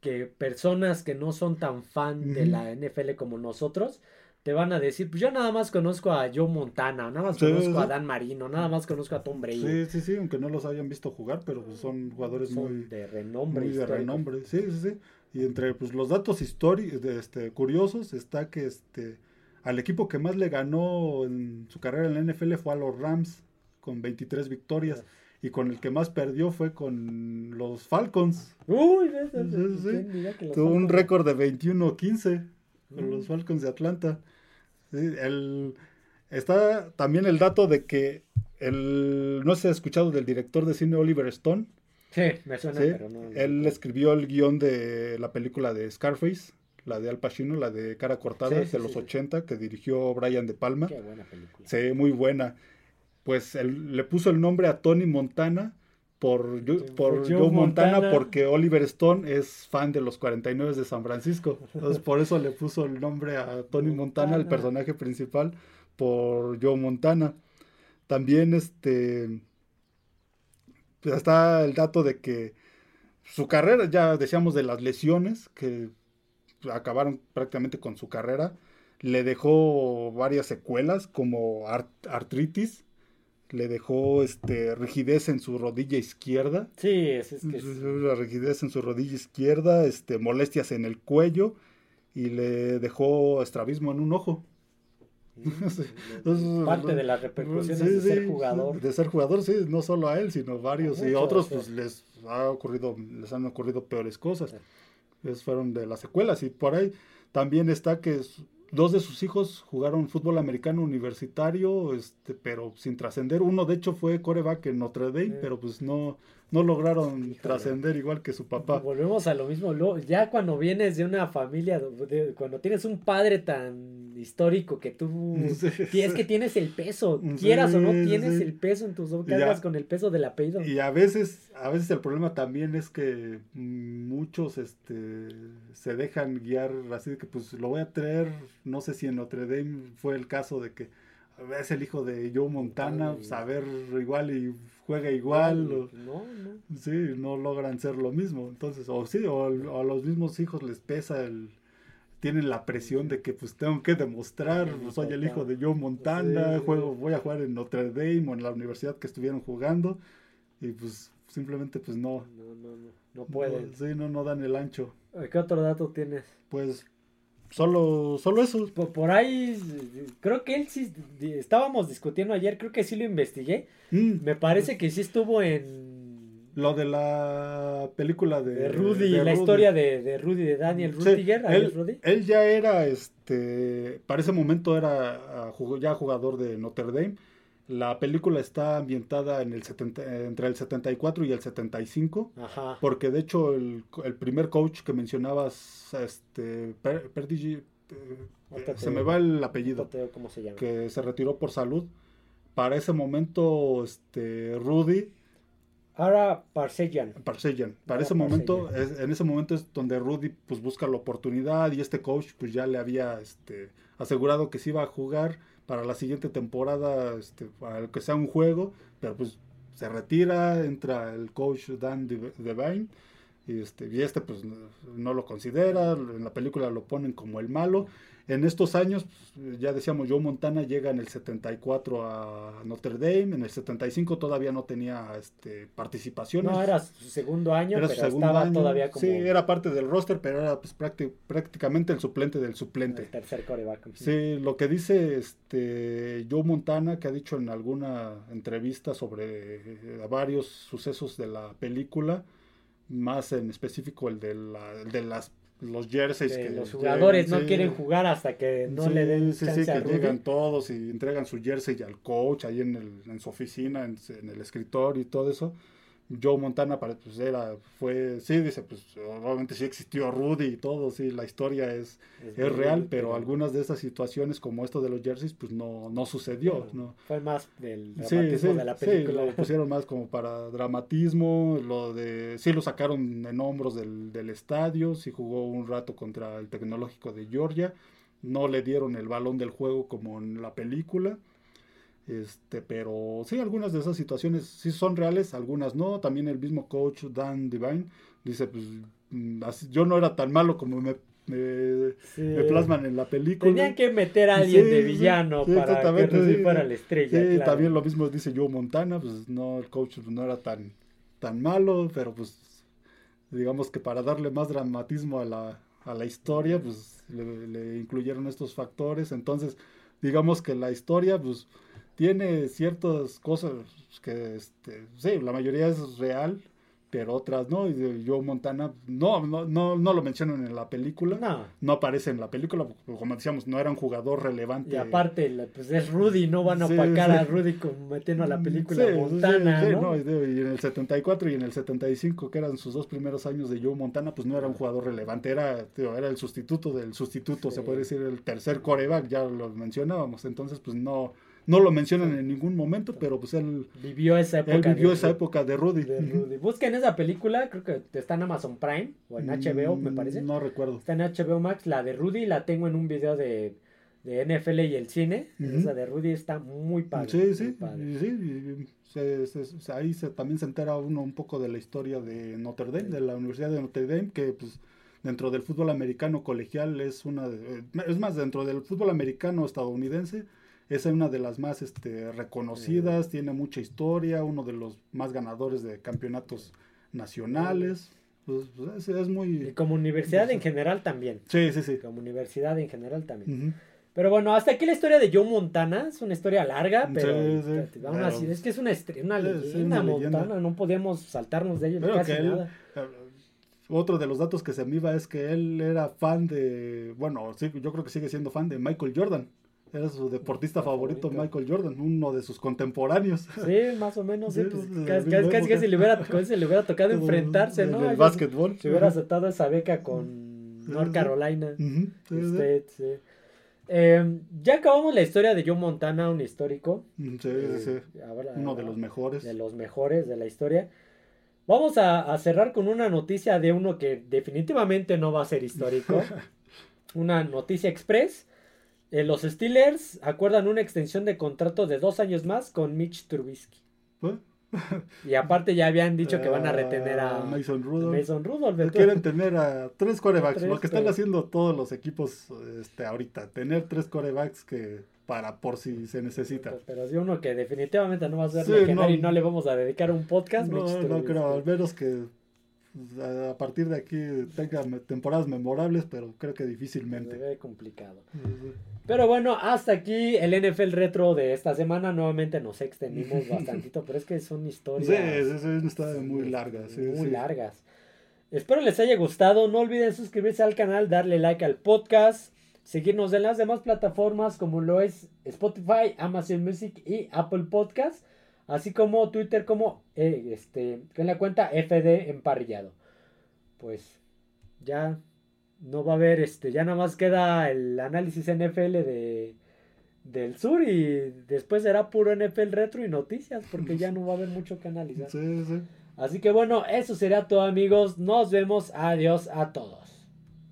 que personas que no son tan fan de la NFL como nosotros, te van a decir, pues yo nada más conozco a Joe Montana, nada más conozco a Dan Marino, nada más conozco a Tom Brady. Sí, sí, sí, aunque no los hayan visto jugar, pero pues son jugadores muy de renombre. Muy de renombre, sí, sí, sí. Y entre pues los datos históricos, este, curiosos, está que este al equipo que más le ganó en su carrera en la NFL fue a los Rams, con 23 victorias. Y con el que más perdió fue con los Falcons. Uy, sí, Tuvo un récord de 21-15 con los Falcons de Atlanta el, está también el dato de que el, no se ha escuchado del director de cine Oliver Stone. Sí, me suena, pero no, Él escribió el guion de la película de Scarface, la de Al Pacino, la de Cara Cortada, de los 80, que dirigió Brian De Palma. Qué buena película. Sí, muy buena. Pues él, le puso el nombre a Tony Montana por, por Joe, Montana, porque Oliver Stone es fan de los 49 de San Francisco. Entonces por eso le puso el nombre a Tony Montana, el personaje principal, por Joe Montana. También este pues, está el dato de que su carrera, ya decíamos de las lesiones que acabaron prácticamente con su carrera, le dejó varias secuelas como artritis, le dejó este rigidez en su rodilla izquierda. Sí, es, que la rigidez en su rodilla izquierda, este molestias en el cuello y le dejó estrabismo en un ojo. Mm, parte de las repercusiones de ser jugador. De ser jugador, sí, no solo a él, sino varios y otros pues les ha ocurrido les han ocurrido peores cosas. Esas fueron de las secuelas y por ahí también está que Dos de sus hijos jugaron fútbol americano universitario, este, pero sin trascender. Uno, de hecho, fue coreback en Notre Dame, pero pues no, no lograron trascender igual que su papá. Volvemos a lo mismo. Ya cuando vienes de una familia, cuando tienes un padre tan histórico que tú tienes que tienes el peso, quieras o no tienes el peso en tus cargas con el peso del apellido. Y a veces, a veces el problema también es que muchos este se dejan guiar así de que pues lo voy a traer, no sé si en Notre Dame fue el caso de que es el hijo de Joe Montana, saber pues, igual y juega igual. No, no. Sí, no logran ser lo mismo. Entonces, o sí, o, a los mismos hijos les pesa el. Tienen la presión de que pues tengo que demostrar, soy el hijo de Joe Montana, juego, voy a jugar en Notre Dame o en la universidad que estuvieron jugando. Y pues simplemente pues no. No, no, no. No pueden. sí, no, no dan el ancho. ¿Qué otro dato tienes? Pues Solo, solo eso. Por, ahí, creo que él sí, estábamos discutiendo ayer, creo que sí lo investigué. Mm. Me parece que sí estuvo en... Lo de la película de, Rudy, la historia de, Rudy, de Daniel Rudiger. él, ya era, este, para ese momento era ah, ya jugador de Notre Dame. La película está ambientada en el entre el 74 y el 75. Ajá. Porque de hecho el, primer coach que mencionabas, este, eh, se me va el apellido. ¿Cómo se llama? Que se retiró por salud. Para ese momento, este, Rudy. Ahora Parseyan. Parseyan. Para ese momento, en ese momento es donde Rudy pues busca la oportunidad y este coach pues ya le había este, asegurado que se iba a jugar para la siguiente temporada, este, para que sea un juego, pero pues se retira, entra el coach Dan Devine y este, y este pues no lo considera, en la película lo ponen como el malo en estos años, pues, ya decíamos, Joe Montana llega en el 74 a Notre Dame, en el 75 todavía no tenía este, participaciones. No, era su segundo año, pero estaba todavía como... Sí, era parte del roster, pero era pues, prácticamente el suplente del suplente. El tercer coreback. Sí, lo que dice este Joe Montana, que ha dicho en alguna entrevista sobre eh, varios sucesos de la película, más en específico el de, la, el de las los jerseys que los jugadores no quieren jugar hasta que no le den sí, sí, que llegan todos y entregan su jersey al coach ahí en, el, en su oficina, en, en, el escritorio y todo eso. Joe Montana pues era, fue, sí, dice, pues obviamente sí existió Rudy y todo, sí, la historia es, es, real, pero, algunas de esas situaciones como esto de los jerseys, pues no, no sucedió, ¿no? Fue más del dramatismo de la película. Sí, lo pusieron más como para dramatismo, lo de, sí lo sacaron en hombros del, del estadio, sí jugó un rato contra el tecnológico de Georgia, no le dieron el balón del juego como en la película, este, pero sí, algunas de esas situaciones sí son reales, algunas no. También el mismo coach Dan Divine dice, pues mm, yo no era tan malo como me, me, plasman en la película. Tenían que meter a alguien de villano para que fuera la estrella. Sí, también lo mismo dice Joe Montana, pues no, el coach no era tan, tan malo, pero pues digamos que para darle más dramatismo a la, a la historia, pues le, le incluyeron estos factores. Entonces, digamos que la historia, pues tiene ciertas cosas que, este, sí, la mayoría es real, pero otras no. Y Joe Montana no, no, no, no lo mencionan en la película. No. No aparece en la película, como decíamos, no era un jugador relevante. Y aparte, pues es Rudy, no van a opacar a Rudy como metiendo a la película Montana. ¿no? y en el 74 y en el 75, que eran sus dos primeros años de Joe Montana, pues no era un jugador relevante, era, era el sustituto del sustituto, se puede decir el tercer coreback, ya lo mencionábamos. Entonces, pues no no lo mencionan en ningún momento, pero pues él vivió esa época. Él vivió esa época de Rudy. Busquen esa película, creo que está en Amazon Prime o en HBO, me mm, parece. No recuerdo. Está en HBO Max, la de Rudy la tengo en un video de, de NFL y el cine. Esa de Rudy está muy padre. Sí, sí, sí. ahí se, también se entera uno un poco de la historia de Notre Dame, de la Universidad de Notre Dame, que pues dentro del fútbol americano colegial es una, de, es más, dentro del fútbol americano estadounidense es una de las más este, reconocidas, tiene mucha historia, uno de los más ganadores de campeonatos nacionales. Pues, pues es, muy... Y como universidad en general también. Sí, sí, sí. Como universidad en general también. Pero bueno, hasta aquí la historia de Joe Montana. Es una historia larga, pero así, es que es una, una leyenda Montana. No podíamos saltarnos de ello casi nada. Eh, otro de los datos que se me iba es que él era fan de, bueno, sí, yo creo que sigue siendo fan de Michael Jordan. Era su deportista favorito, Michael Jordan, uno de sus contemporáneos. Sí, más o menos. Sí, pues, casi, casi, que si le hubiera, le hubiera tocado enfrentarse, ¿no? El básquetbol. Si hubiera aceptado esa beca con North Carolina. sí, Eh, ya acabamos la historia de Joe Montana, un histórico. Mm, sí, sí, eh, sí. Uno de los mejores. De los mejores de la historia. Vamos a, cerrar con una noticia de uno que definitivamente no va a ser histórico. una noticia express. Eh, los Steelers acuerdan una extensión de contrato de dos años más con Mitch Trubisky. Y aparte ya habían dicho que van a retener a ah, Mason Rudolph. Mason Rudolph. Quieren tener a tres corebacks, lo que están haciendo todos los equipos este, ahorita, tener tres corebacks que para por si se necesita. Pero si uno que definitivamente no va a ser no, y no le vamos a dedicar un podcast. No, no creo, al menos que a partir de aquí tenga temporadas memorables, pero creo que difícilmente. Se ve complicado. Pero bueno, hasta aquí el NFL retro de esta semana. Nuevamente nos extendimos bastantito, pero es que son historias. Sí, sí, sí, muy largas. muy largas. Espero les haya gustado. No olviden suscribirse al canal, darle like al podcast, seguirnos en las demás plataformas como lo es Spotify, Amazon Music y Apple Podcast así como Twitter como eh, este en la cuenta FD emparrillado. Pues ya no va a haber este, ya nada más queda el análisis NFL de del sur y después será puro NFL retro y noticias porque ya no va a haber mucho que analizar. Así que bueno, eso será todo amigos, nos vemos, adiós a todos.